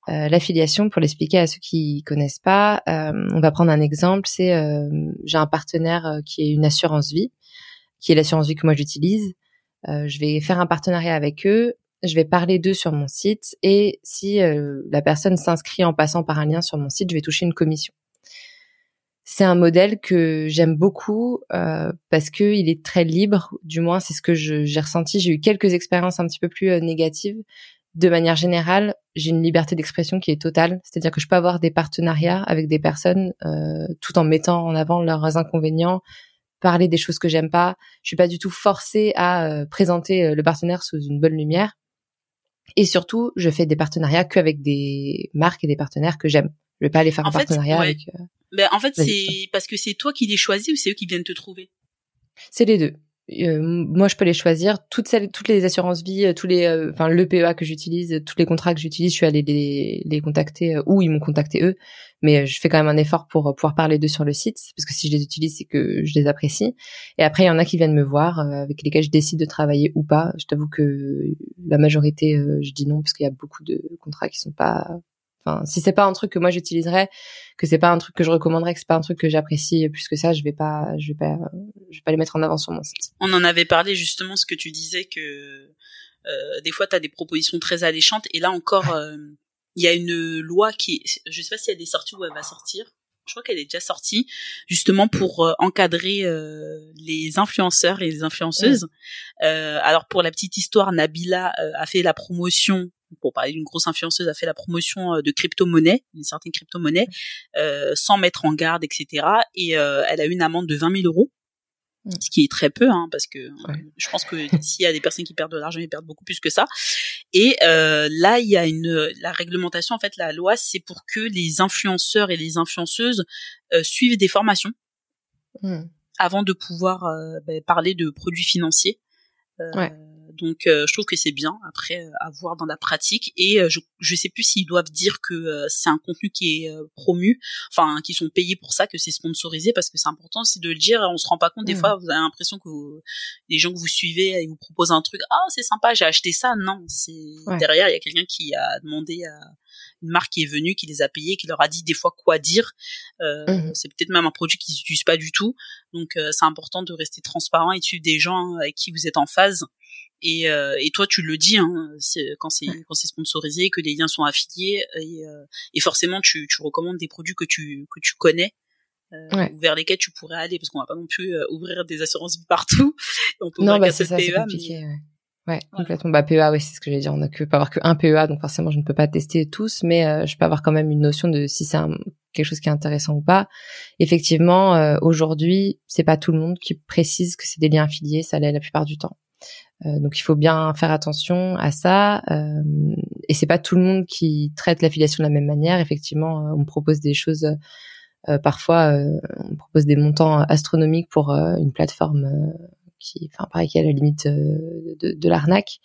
Euh, l'affiliation, pour l'expliquer à ceux qui connaissent pas, euh, on va prendre un exemple. C'est euh, j'ai un partenaire qui est une assurance vie, qui est l'assurance vie que moi j'utilise. je vais faire un partenariat avec eux. Je vais parler d'eux sur mon site et si la personne s'inscrit en passant par un lien sur mon site, je vais toucher une commission. C'est un modèle que j'aime beaucoup parce que il est très libre. Du moins, c'est ce que j'ai ressenti. J'ai eu quelques expériences un petit peu plus négatives, de manière générale, j'ai une liberté d'expression qui est totale. C'est-à-dire que je peux avoir des partenariats avec des personnes euh, tout en mettant en avant leurs inconvénients, parler des choses que j'aime pas. Je suis pas du tout forcée à euh, présenter euh, le partenaire sous une bonne lumière. Et surtout, je fais des partenariats qu'avec des marques et des partenaires que j'aime. Je vais pas aller faire un partenariat avec. Ben, en fait, c'est parce que c'est toi qui les choisis ou c'est eux qui viennent te trouver? C'est les deux. Euh, moi, je peux les choisir. Toutes celles, toutes les assurances vie, euh, tous les, euh, enfin le PEA que j'utilise, tous les contrats que j'utilise, je suis allée les, les contacter ou ils m'ont contacté eux. Mais je fais quand même un effort pour pouvoir parler d'eux sur le site parce que si je les utilise, c'est que je les apprécie. Et après, il y en a qui viennent me voir avec lesquels je décide de travailler ou pas. Je t'avoue que la majorité, je dis non parce qu'il y a beaucoup de contrats qui sont pas Enfin, si c'est pas un truc que moi j'utiliserais, que c'est pas un truc que je recommanderais, que c'est pas un truc que j'apprécie plus que ça, je vais pas, je vais pas, je vais pas les mettre en avant sur mon site. On en avait parlé justement, ce que tu disais que euh, des fois tu as des propositions très alléchantes et là encore, euh, il y a une loi qui, je sais pas si elle est sortie ou elle va sortir. Je crois qu'elle est déjà sortie, justement pour euh, encadrer euh, les influenceurs et les influenceuses. Euh, alors pour la petite histoire, Nabila a fait la promotion pour parler d'une grosse influenceuse, a fait la promotion euh, de crypto-monnaies, d'une certaine crypto-monnaie, euh, sans mettre en garde, etc. Et euh, elle a eu une amende de 20 000 euros, mm. ce qui est très peu, hein, parce que je pense que *laughs* s'il y a des personnes qui perdent de l'argent, ils perdent beaucoup plus que ça. Et là, il y a une la réglementation, en fait, la loi, c'est pour que les influenceurs et les influenceuses suivent des formations mm. avant de pouvoir ben, parler de produits financiers. Ouais donc euh, je trouve que c'est bien après euh, à voir dans la pratique et euh, je je sais plus s'ils doivent dire que c'est un contenu qui est promu, enfin qui sont payés pour ça, que c'est sponsorisé parce que c'est important aussi de le dire. On se rend pas compte des mmh. fois, vous avez l'impression que les gens que vous suivez ils vous proposent un truc, ah c'est sympa, j'ai acheté ça. Non, c'est derrière il y a quelqu'un qui a demandé à une marque qui est venue, qui les a payés, qui leur a dit des fois quoi dire. Euh, mmh. C'est peut-être même un produit qu'ils n'utilisent pas du tout. Donc c'est important de rester transparent et de suivre des gens avec qui vous êtes en phase et, euh, et toi, tu le dis hein, quand c'est quand c'est sponsorisé, que les liens sont affiliés, et, euh, et forcément, tu, tu recommandes des produits que tu que tu connais. Euh, vers lesquels tu pourrais aller parce qu'on va pas non plus euh, ouvrir des assurances partout *laughs* on peut non bah c'est ça c'est compliqué Ouais, complètement. Bah PEA, oui, c'est ce que j'allais dire. On ne peut pas avoir qu'un PEA, donc forcément, je ne peux pas tester tous, mais euh, je peux avoir quand même une notion de si c'est quelque chose qui est intéressant ou pas. Effectivement, euh, aujourd'hui, c'est pas tout le monde qui précise que c'est des liens affiliés, ça l'est la plupart du temps. Euh, donc il faut bien faire attention à ça. Euh, et c'est pas tout le monde qui traite l'affiliation de la même manière. Effectivement, on me propose des choses. parfois, on propose des montants astronomiques pour une plateforme qui, enfin, pareil, qui est à la limite euh, de, de l'arnaque.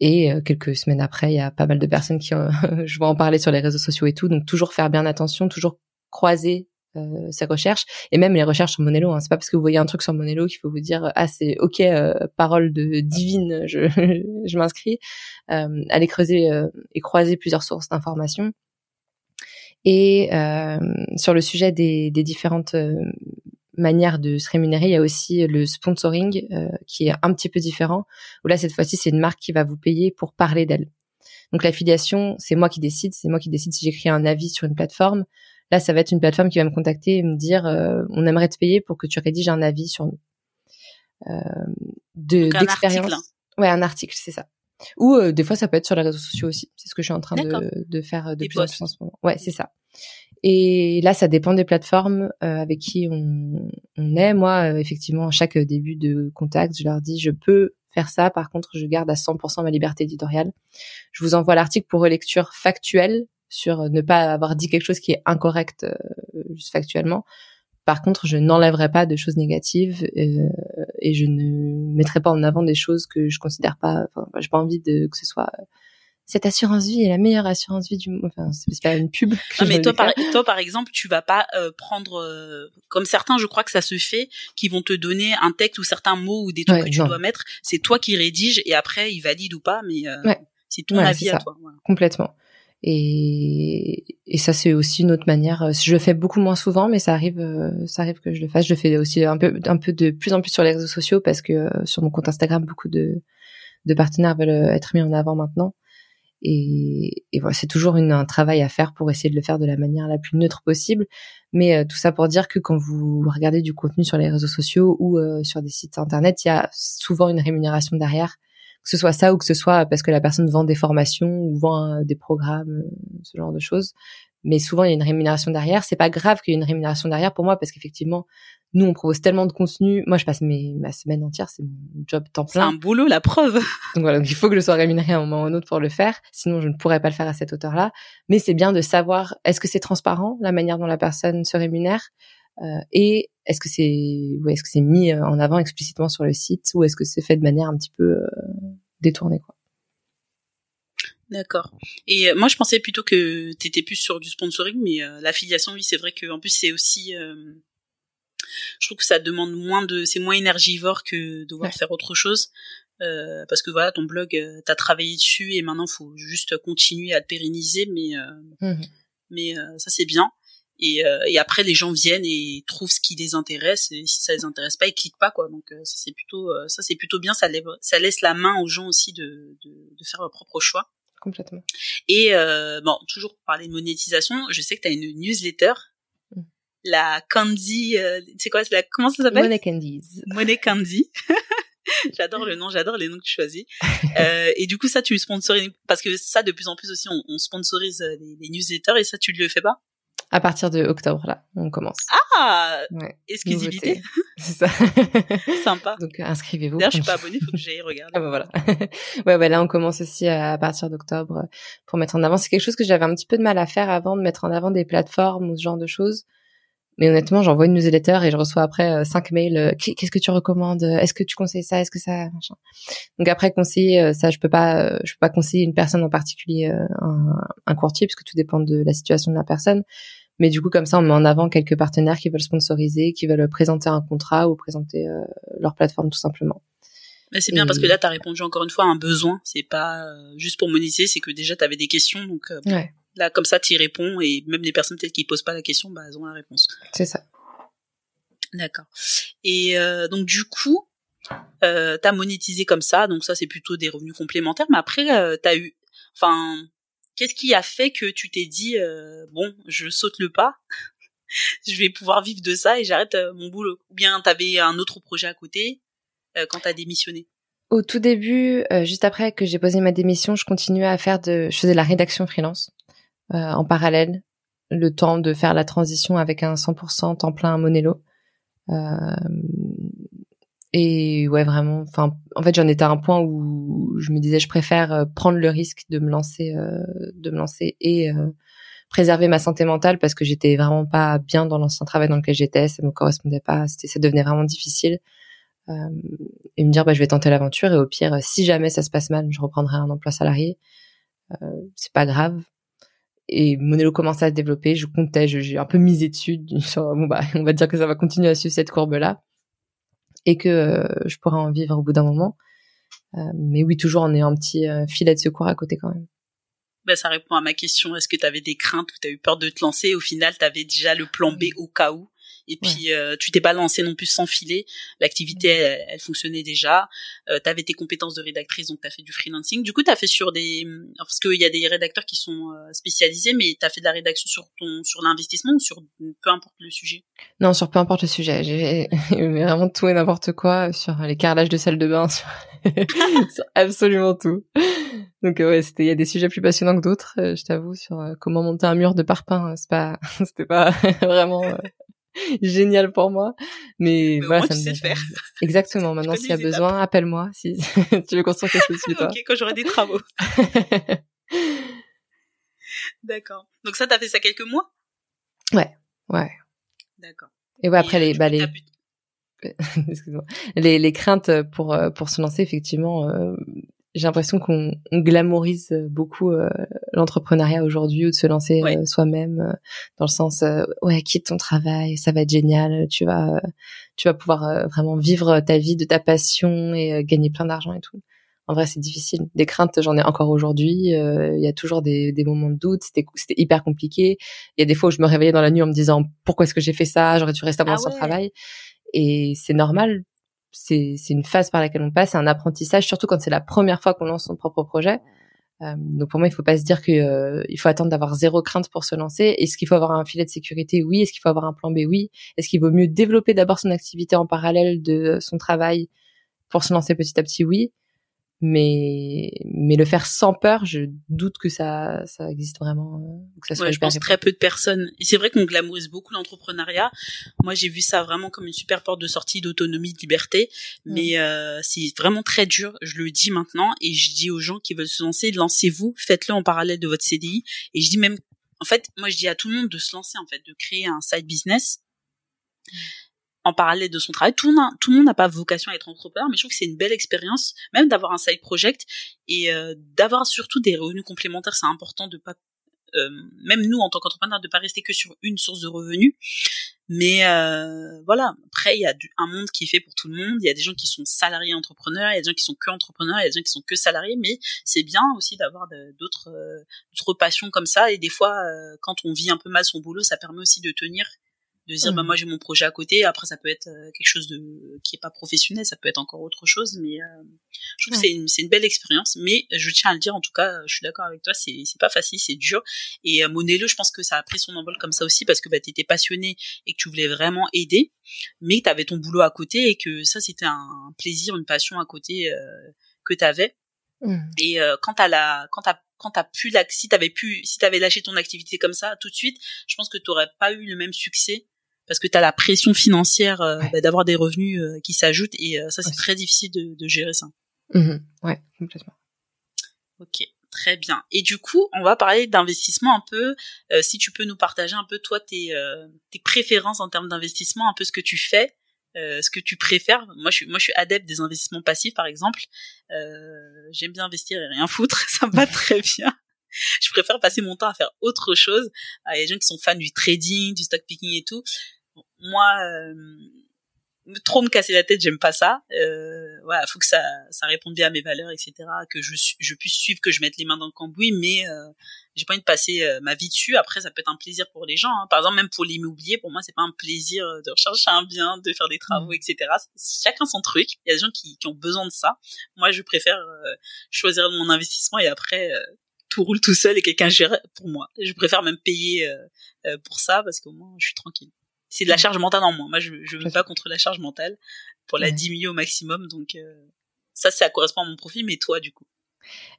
Et euh, quelques semaines après, il y a pas mal de personnes qui, *laughs* je vois en parler sur les réseaux sociaux et tout. Donc toujours faire bien attention, toujours croiser euh, ses recherches et même les recherches sur Monello. Hein. C'est pas parce que vous voyez un truc sur Monello qu'il faut vous dire ah c'est ok euh, parole de divine, je, *laughs* je m'inscris. Euh, allez creuser et croiser plusieurs sources d'informations. Et sur le sujet des, des différentes manière de se rémunérer, il y a aussi le sponsoring euh, qui est un petit peu différent. Où là, cette fois-ci, c'est une marque qui va vous payer pour parler d'elle. Donc l'affiliation, c'est moi qui décide. C'est moi qui décide si j'écris un avis sur une plateforme. Là, ça va être une plateforme qui va me contacter et me dire euh, on aimerait te payer pour que tu rédiges un avis sur nous. Euh, de d'expérience. Ouais, un article, c'est ça. Ou euh, des fois, ça peut être sur les réseaux sociaux aussi. C'est ce que je suis en train de, de faire de plus en plus en ce moment. Ouais, c'est ça. Et là, ça dépend des plateformes euh, avec qui on, on est. Moi, euh, effectivement, à chaque début de contact, je leur dis, je peux faire ça. Par contre, je garde à 100% ma liberté éditoriale. Je vous envoie l'article pour relecture factuelle sur ne pas avoir dit quelque chose qui est incorrect euh, juste factuellement. Par contre, je n'enlèverai pas de choses négatives et je ne mettrai pas en avant des choses que je considère pas. Enfin, j'ai pas envie de que ce soit cette assurance vie est la meilleure assurance vie du monde. Enfin, c'est pas une pub. Non, mais toi par, toi, par exemple, tu vas pas euh, prendre, euh, comme certains, je crois que ça se fait, qui vont te donner un texte ou certains mots ou des trucs que tu dois mettre. C'est toi qui rédiges et après, ils valident ou pas, mais euh, c'est ton avis à toi. Complètement. Et, et ça, c'est aussi une autre manière. Je le fais beaucoup moins souvent, mais ça arrive, ça arrive que je le fasse. Je le fais aussi un peu, un peu de plus en plus sur les réseaux sociaux parce que sur mon compte Instagram, beaucoup de, de partenaires veulent être mis en avant maintenant. Et, et voilà, c'est toujours un travail à faire pour essayer de le faire de la manière la plus neutre possible. Mais euh, tout ça pour dire que quand vous regardez du contenu sur les réseaux sociaux ou euh, sur des sites internet, il y a souvent une rémunération derrière, que ce soit ça ou que ce soit parce que la personne vend des formations ou vend euh, des programmes, ce genre de choses. Mais souvent il y a une rémunération derrière. C'est pas grave qu'il y ait une rémunération derrière pour moi parce qu'effectivement nous, on propose tellement de contenu. Moi, je passe mes, ma semaine entière, c'est mon job temps plein. C'est un boulot, la preuve. *laughs* Donc voilà, il faut que je sois rémunérée à un moment ou un autre pour le faire. Sinon, je ne pourrais pas le faire à cette hauteur-là. Mais c'est bien de savoir, est-ce que c'est transparent, la manière dont la personne se rémunère? Euh, et est-ce que c'est, ou est-ce que c'est mis en avant explicitement sur le site, ou est-ce que c'est fait de manière un petit peu euh, détournée, quoi. D'accord. Et euh, moi, je pensais plutôt que tu étais plus sur du sponsoring, mais l'affiliation, oui, c'est vrai qu'en plus, c'est aussi je trouve que ça demande moins de, c'est moins énergivore que de devoir faire autre chose. Euh, parce que voilà, ton blog, euh, t'as travaillé dessus et maintenant faut juste continuer à le pérenniser, mais euh, mmh mais euh, ça c'est bien. Et, et après les gens viennent et trouvent ce qui les intéresse et si ça les intéresse pas ils cliquent pas quoi. Donc ça c'est plutôt ça c'est plutôt bien, ça, ça laisse la main aux gens aussi de, de, de faire leur propre choix. Complètement. Et bon, toujours pour parler de monétisation, je sais que tu as une newsletter la Candy, euh, c'est quoi, la, comment ça s'appelle? Money Candies. Money Candy. *laughs* j'adore le nom, j'adore les noms que tu choisis. euh, et du coup, ça, tu sponsorises, parce que ça, de plus en plus aussi, on, on sponsorise euh, les, les, newsletters, et ça, tu le fais pas? À partir de octobre, là, on commence. Ah ouais. Exclusivité *laughs* C'est ça. *laughs* Sympa. Donc, inscrivez-vous. D'ailleurs, je suis pas abonnée, faut que *laughs* j'aille regarder. ah bah voilà. ouais, ouais, là, on commence aussi à, partir d'octobre pour mettre en avant. C'est quelque chose que j'avais un petit peu de mal à faire avant, de mettre en avant des plateformes ou ce genre de choses. Mais honnêtement, j'envoie une newsletter et je reçois après euh, cinq mails. Euh, qu'est-ce que tu recommandes? Est-ce que tu conseilles ça? Est-ce que ça? machin Donc après conseiller euh, ça, je peux pas, je peux pas conseiller une personne en particulier, un, un courtier, parce que tout dépend de la situation de la personne. Mais du coup, comme ça, on met en avant quelques partenaires qui veulent sponsoriser, qui veulent présenter un contrat ou présenter leur plateforme tout simplement. Mais c'est bien parce que là, tu as répondu encore une fois à un besoin. C'est pas juste pour monétiser, c'est que déjà, tu avais des questions. Donc, ouais. Là, comme ça, tu y réponds et même les personnes peut-être qui posent pas la question, bah, elles ont la réponse. C'est ça. D'accord. Et euh, donc du coup, euh, t'as monétisé comme ça, donc ça c'est plutôt des revenus complémentaires. Mais après, euh, t'as eu, enfin, qu'est-ce qui a fait que tu t'es dit, euh, bon, je saute le pas, *laughs* je vais pouvoir vivre de ça et j'arrête euh, mon boulot? Ou bien t'avais un autre projet à côté euh, quand t'as démissionné? Au tout début, juste après que j'ai posé ma démission, je continuais à faire de, je faisais la rédaction freelance en parallèle, le temps de faire la transition avec un 100% temps plein à Monello. Et ouais, vraiment. Enfin, en fait, j'en étais à un point où je me disais, je préfère euh, prendre le risque de me lancer, euh, de me lancer et euh, préserver ma santé mentale parce que j'étais vraiment pas bien dans l'ancien travail dans lequel j'étais. Ça me correspondait pas. C'était, ça devenait vraiment difficile. et me dire, bah, je vais tenter l'aventure et au pire, si jamais ça se passe mal, je reprendrai un emploi salarié. c'est pas grave. Et Monello commençait à se développer. Je comptais, j'ai un peu misé dessus. *laughs* bon bah, on va dire que ça va continuer à suivre cette courbe là et que euh, je pourrais en vivre au bout d'un moment. Euh, mais oui, toujours en ayant un petit euh, filet de secours à côté quand même. Ben, ça répond à ma question. Est-ce que tu avais des craintes ou tu as eu peur de te lancer? Au final, tu avais déjà le plan B au cas où et puis euh, tu t'es pas lancé non plus sans filer. L'activité elle, fonctionnait déjà. Euh, tu avais tes compétences de rédactrice donc tu as fait du freelancing. Du coup, tu as fait sur des parce qu'il y a des rédacteurs qui sont euh, spécialisés mais tu as fait de la rédaction sur ton sur l'investissement ou sur peu importe le sujet? Non, sur peu importe le sujet. J'ai *laughs* vraiment tout et n'importe quoi sur les carrelages de salle de bain *laughs* sur, sur absolument tout. Donc ouais, c'était il y a des sujets plus passionnants que d'autres, je t'avoue sur comment monter un mur de parpaing, c'est pas *laughs* c'était pas vraiment *laughs* génial pour moi. Mais, voilà, ça me faire. Exactement. Maintenant, s'il y a besoin, appelle-moi si *laughs* tu veux construire quelque chose *laughs* toi. ok, quand j'aurai des travaux. D'accord. Donc ça, t'as fait ça quelques mois? Ouais, ouais. D'accord. Et ouais, après les, bah, les... les, les craintes pour euh, pour se lancer, effectivement, euh, j'ai l'impression qu'on glamourise beaucoup euh, l'entrepreneuriat aujourd'hui ou de se lancer euh, soi-même euh, dans le sens ouais quitte ton travail ça va être génial tu vas tu vas pouvoir vraiment vivre ta vie de ta passion et gagner plein d'argent et tout. En vrai c'est difficile. Des craintes j'en ai encore aujourd'hui il y a toujours des, des moments de doute c'était c'était hyper compliqué. Il y a des fois où je me réveillais dans la nuit en me disant pourquoi est-ce que j'ai fait ça? J'aurais dû rester à mon ah travail. Et c'est normal c'est une phase par laquelle on passe, c'est un apprentissage, surtout quand c'est la première fois qu'on lance son propre projet. Euh, donc pour moi, il faut pas se dire que euh, il faut attendre d'avoir zéro crainte pour se lancer. Est-ce qu'il faut avoir un filet de sécurité? Oui. Est-ce qu'il faut avoir un plan B? Oui. Est-ce qu'il vaut mieux développer d'abord son activité en parallèle de son travail pour se lancer petit à petit? Oui mais mais le faire sans peur, je doute que ça ça existe vraiment. Euh, que ça soit ouais, je pense très peu de personnes. Et c'est vrai qu'on glamourise beaucoup l'entrepreneuriat. Moi, j'ai vu ça vraiment comme une super porte de sortie d'autonomie, de liberté, mais euh, c'est vraiment très dur. Je le dis maintenant et je dis aux gens qui veulent se lancer, lancez-vous, faites-le en parallèle de votre CDI. Et je dis même, en fait, moi je dis à tout le monde de se lancer en fait, de créer un side business en parallèle de son travail. Tout le monde, n'a pas vocation à être entrepreneur, mais je trouve que c'est une belle expérience, même d'avoir un side project et euh, d'avoir surtout des revenus complémentaires. C'est important de pas, euh, même nous en tant qu'entrepreneur, de pas rester que sur une source de revenus. Mais euh, voilà, après il y a un monde qui est fait pour tout le monde. Il y a des gens qui sont salariés entrepreneurs, il y a des gens qui sont que entrepreneurs, il y a des gens qui sont que salariés. Mais c'est bien aussi d'avoir d'autres d'autres passions comme ça. Et des fois, quand on vit un peu mal son boulot, ça permet aussi de tenir de dire bah mmh. moi j'ai mon projet à côté. Après ça peut être euh, quelque chose de qui est pas professionnel. Ça peut être encore autre chose. Mais euh, je trouve que c'est une c'est une belle expérience. Mais je tiens à le dire en tout cas je suis d'accord avec toi. C'est c'est pas facile c'est dur. Et euh, Monello je pense que ça a pris son envol comme ça aussi parce que bah t'étais passionné et que tu voulais vraiment aider. Mais t'avais ton boulot à côté et que ça c'était un plaisir une passion à côté euh, que t'avais. Mmh. et quand à la quand t'as quand t'as pu si t'avais pu si t'avais lâché ton activité comme ça tout de suite je pense que t'aurais pas eu le même succès parce que tu as la pression financière euh, bah, d'avoir des revenus euh, qui s'ajoutent et euh, ça c'est très difficile de, de gérer ça. Mmh ouais, complètement. Ok, très bien. Et du coup, on va parler d'investissement un peu. si tu peux nous partager un peu toi tes, tes préférences en termes d'investissement, un peu ce que tu fais, ce que tu préfères. Moi, je suis moi je suis adepte des investissements passifs par exemple. J'aime bien investir et rien foutre, *laughs* ça me va très bien je préfère passer mon temps à faire autre chose. Il y a des gens qui sont fans du trading, du stock picking et tout moi euh, trop me casser la tête j'aime pas ça. Euh, voilà faut que ça ça réponde bien à mes valeurs etc que je je puisse suivre que je mette les mains dans le cambouis mais euh, j'ai pas envie de passer euh, ma vie dessus. Après ça peut être un plaisir pour les gens hein. par exemple même pour l'immobilier pour moi c'est pas un plaisir de rechercher un bien de faire des travaux mmh. etc chacun son truc. Il y a des gens qui, qui ont besoin de ça. Moi je préfère choisir mon investissement et après tout roule tout seul et quelqu'un gère pour moi. Je préfère même payer pour ça parce qu'au moins je suis tranquille c'est de la charge mentale en moins. Moi, je je veux pas contre la charge mentale pour la diminuer au maximum, donc euh, Ça, ça correspond à mon profil, mais toi, du coup?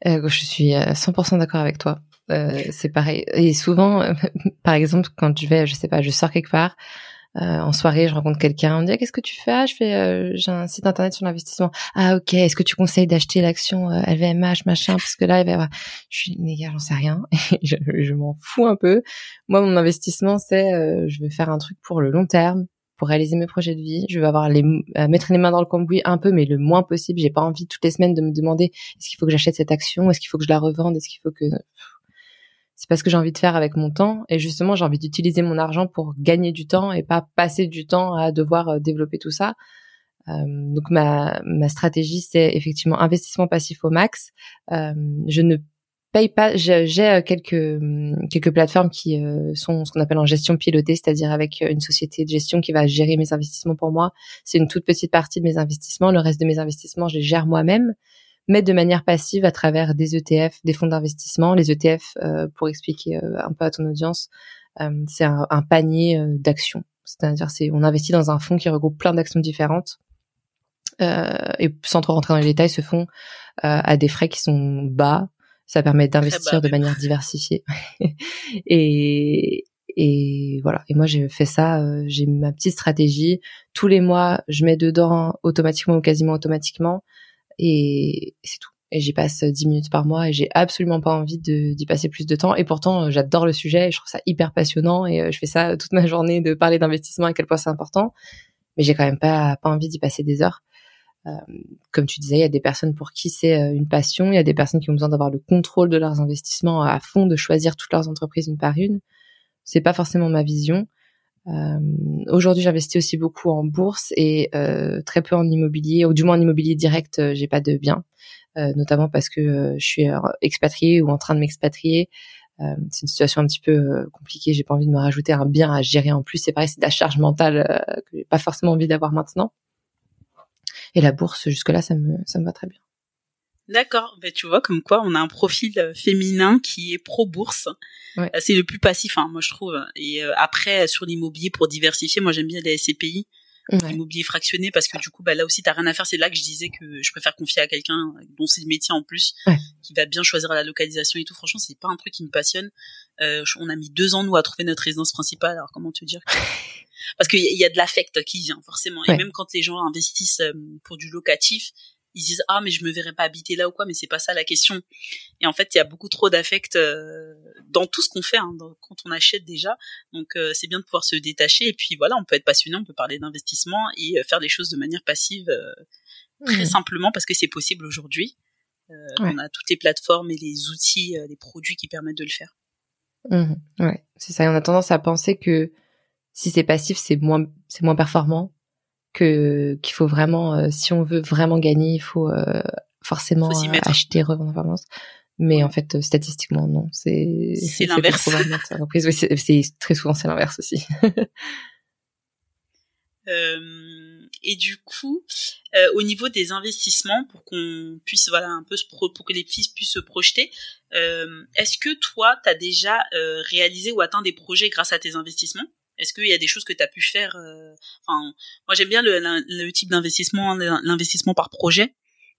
Euh, Je suis 100% d'accord avec toi. Euh, c'est pareil. Et souvent, *laughs* par exemple, quand je vais, je sais pas, je sors quelque part, euh, en soirée, je rencontre quelqu'un, on me dit ah, qu'est-ce que tu fais? Ah, Je fais, euh, j'ai un site internet sur l'investissement. Ah ok, est-ce que tu conseilles d'acheter l'action LVMH machin? Parce que là, il va y avoir... je suis les gars, j'en sais rien, *laughs* je, je m'en fous un peu. Moi, mon investissement, c'est, je vais faire un truc pour le long terme, pour réaliser mes projets de vie. Je vais avoir les mettre les mains dans le cambouis un peu, mais le moins possible. J'ai pas envie toutes les semaines de me demander est-ce qu'il faut que j'achète cette action, est-ce qu'il faut que je la revende, est-ce qu'il faut que c'est pas ce que j'ai envie de faire avec mon temps. Et justement, j'ai envie d'utiliser mon argent pour gagner du temps et pas passer du temps à devoir euh, développer tout ça. Euh, donc ma, ma stratégie, c'est effectivement investissement passif au max. Euh, je ne paye pas. J'ai euh, quelques hum, quelques plateformes qui euh, sont ce qu'on appelle en gestion pilotée, c'est-à-dire avec une société de gestion qui va gérer mes investissements pour moi. C'est une toute petite partie de mes investissements. Le reste de mes investissements, je les gère moi-même, mais de manière passive à travers des ETF, des fonds d'investissement. Les ETF, pour expliquer un peu à ton audience, c'est un, un, panier d'actions. C'est-à-dire, c'est on investit dans un fonds qui regroupe plein d'actions différentes. et sans trop rentrer dans les détails, ce fonds a des frais qui sont bas, ça permet d'investir de manière diversifiée. *laughs* et, et voilà. Et moi, j'ai fait ça. Euh, j'ai ma petite stratégie. Tous les mois, je mets dedans automatiquement ou quasiment automatiquement. Et c'est tout. Et j'y passe 10 minutes par mois et j'ai absolument pas envie d'y passer plus de temps. Et pourtant, j'adore le sujet et je trouve ça hyper passionnant et euh, je fais ça *laughs* toute ma journée de parler d'investissement à quel point c'est important. Mais j'ai quand même pas, pas envie d'y passer des heures. Euh, comme tu disais, il y a des personnes pour qui c'est euh, une passion, il y a des personnes qui ont besoin d'avoir le contrôle de leurs investissements à fond, de choisir toutes leurs entreprises une par une. C'est pas forcément ma vision. Euh, Aujourd'hui, j'investis aussi beaucoup en bourse et euh, très peu en immobilier, ou du moins en immobilier direct, euh, j'ai pas de biens, notamment parce que je suis expatriée ou en train de m'expatrier. c'est une situation un petit peu compliquée. J'ai pas envie de me rajouter un bien à gérer en plus. C'est pareil, c'est de la charge mentale que j'ai pas forcément envie d'avoir maintenant. Et la bourse, jusque-là, ça me, ça me va très bien. D'accord. Ben, tu vois, comme quoi, on a un profil euh, féminin qui est pro-bourse. Ouais. Euh, c'est le plus passif, hein, moi, je trouve. Et euh, après, sur l'immobilier, pour diversifier, moi, j'aime bien les SCPI. L'immobilier fractionné parce que du coup bah là aussi t'as rien à faire c'est là que je disais que je préfère confier à quelqu'un dont c'est le métier en plus qui va bien choisir la localisation et tout franchement c'est pas un truc qui me passionne euh, on a mis deux ans nous à trouver notre résidence principale alors comment te dire *laughs* parce qu'il y, a de l'affect qui vient forcément. Et même quand les gens investissent euh, pour du locatif, ils disent ah mais je me verrais pas habiter là ou quoi, mais c'est pas ça la question. Et en fait, il y a beaucoup trop d'affect euh, dans tout ce qu'on fait hein, quand on achète déjà. Donc euh, c'est bien de pouvoir se détacher. Et puis voilà, on peut être passionné, on peut parler d'investissement et faire les choses de manière passive très mmh. simplement parce que c'est possible aujourd'hui. On a toutes les plateformes et les outils, les produits qui permettent de le faire. Mmh. Ouais, c'est ça. on a tendance à penser que si c'est passif, c'est moins, c'est moins performant que qu'il faut vraiment, euh, si on veut vraiment gagner, il faut euh, forcément euh, acheter, revendre en Mais en fait, statistiquement, non. C'est c'est l'inverse. Oui, c'est très souvent c'est l'inverse aussi. *laughs* et du coup, au niveau des investissements, pour qu'on puisse voilà un peu se pour que les fils puissent se projeter, est-ce que toi, tu as déjà réalisé ou atteint des projets grâce à tes investissements? Est-ce qu'il y a des choses que tu as pu faire euh, Enfin, moi j'aime bien le, le, type d'investissement, l'investissement par projet.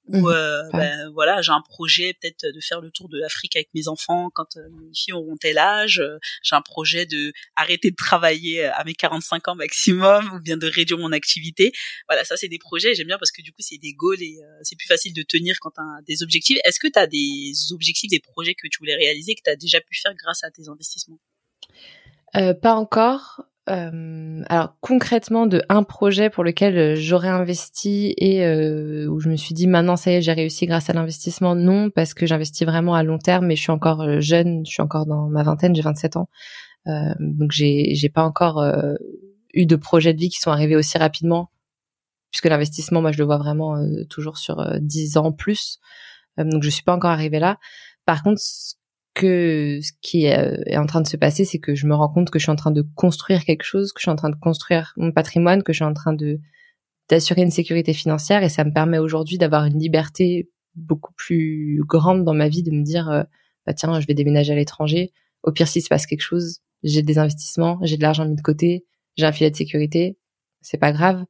Où mmh. euh, ben, voilà, j'ai un projet peut-être de faire le tour de l'Afrique avec mes enfants quand euh, mes filles auront tel âge. J'ai un projet de arrêter de travailler à mes 45 ans maximum ou bien de réduire mon activité. Voilà, ça c'est des projets. J'aime bien parce que du coup c'est des goals et c'est plus facile de tenir quand tu as des objectifs. Est-ce que tu as des objectifs, des projets que tu voulais réaliser que tu as déjà pu faire grâce à tes investissements? Euh, pas encore. Euh, alors concrètement de un projet pour lequel euh, j'aurais investi et euh, où je me suis dit maintenant ça y est j'ai réussi grâce à l'investissement non parce que j'investis vraiment à long terme mais je suis encore euh, jeune je suis encore dans ma vingtaine j'ai 27 ans. Euh, donc j'ai j'ai pas encore eu de projets de vie qui sont arrivés aussi rapidement puisque l'investissement moi je le vois vraiment toujours sur 10 ans plus. Donc je suis pas encore arrivée là. Par contre que ce qui euh, est en train de se passer, c'est que je me rends compte que je suis en train de construire quelque chose, que je suis en train de construire mon patrimoine, que je suis en train de d'assurer une sécurité financière. Et ça me permet aujourd'hui d'avoir une liberté beaucoup plus grande dans ma vie de me dire euh, bah tiens, je vais déménager à l'étranger, au pire s'il se passe quelque chose, j'ai des investissements, j'ai de l'argent mis de côté, j'ai un filet de sécurité, c'est pas grave.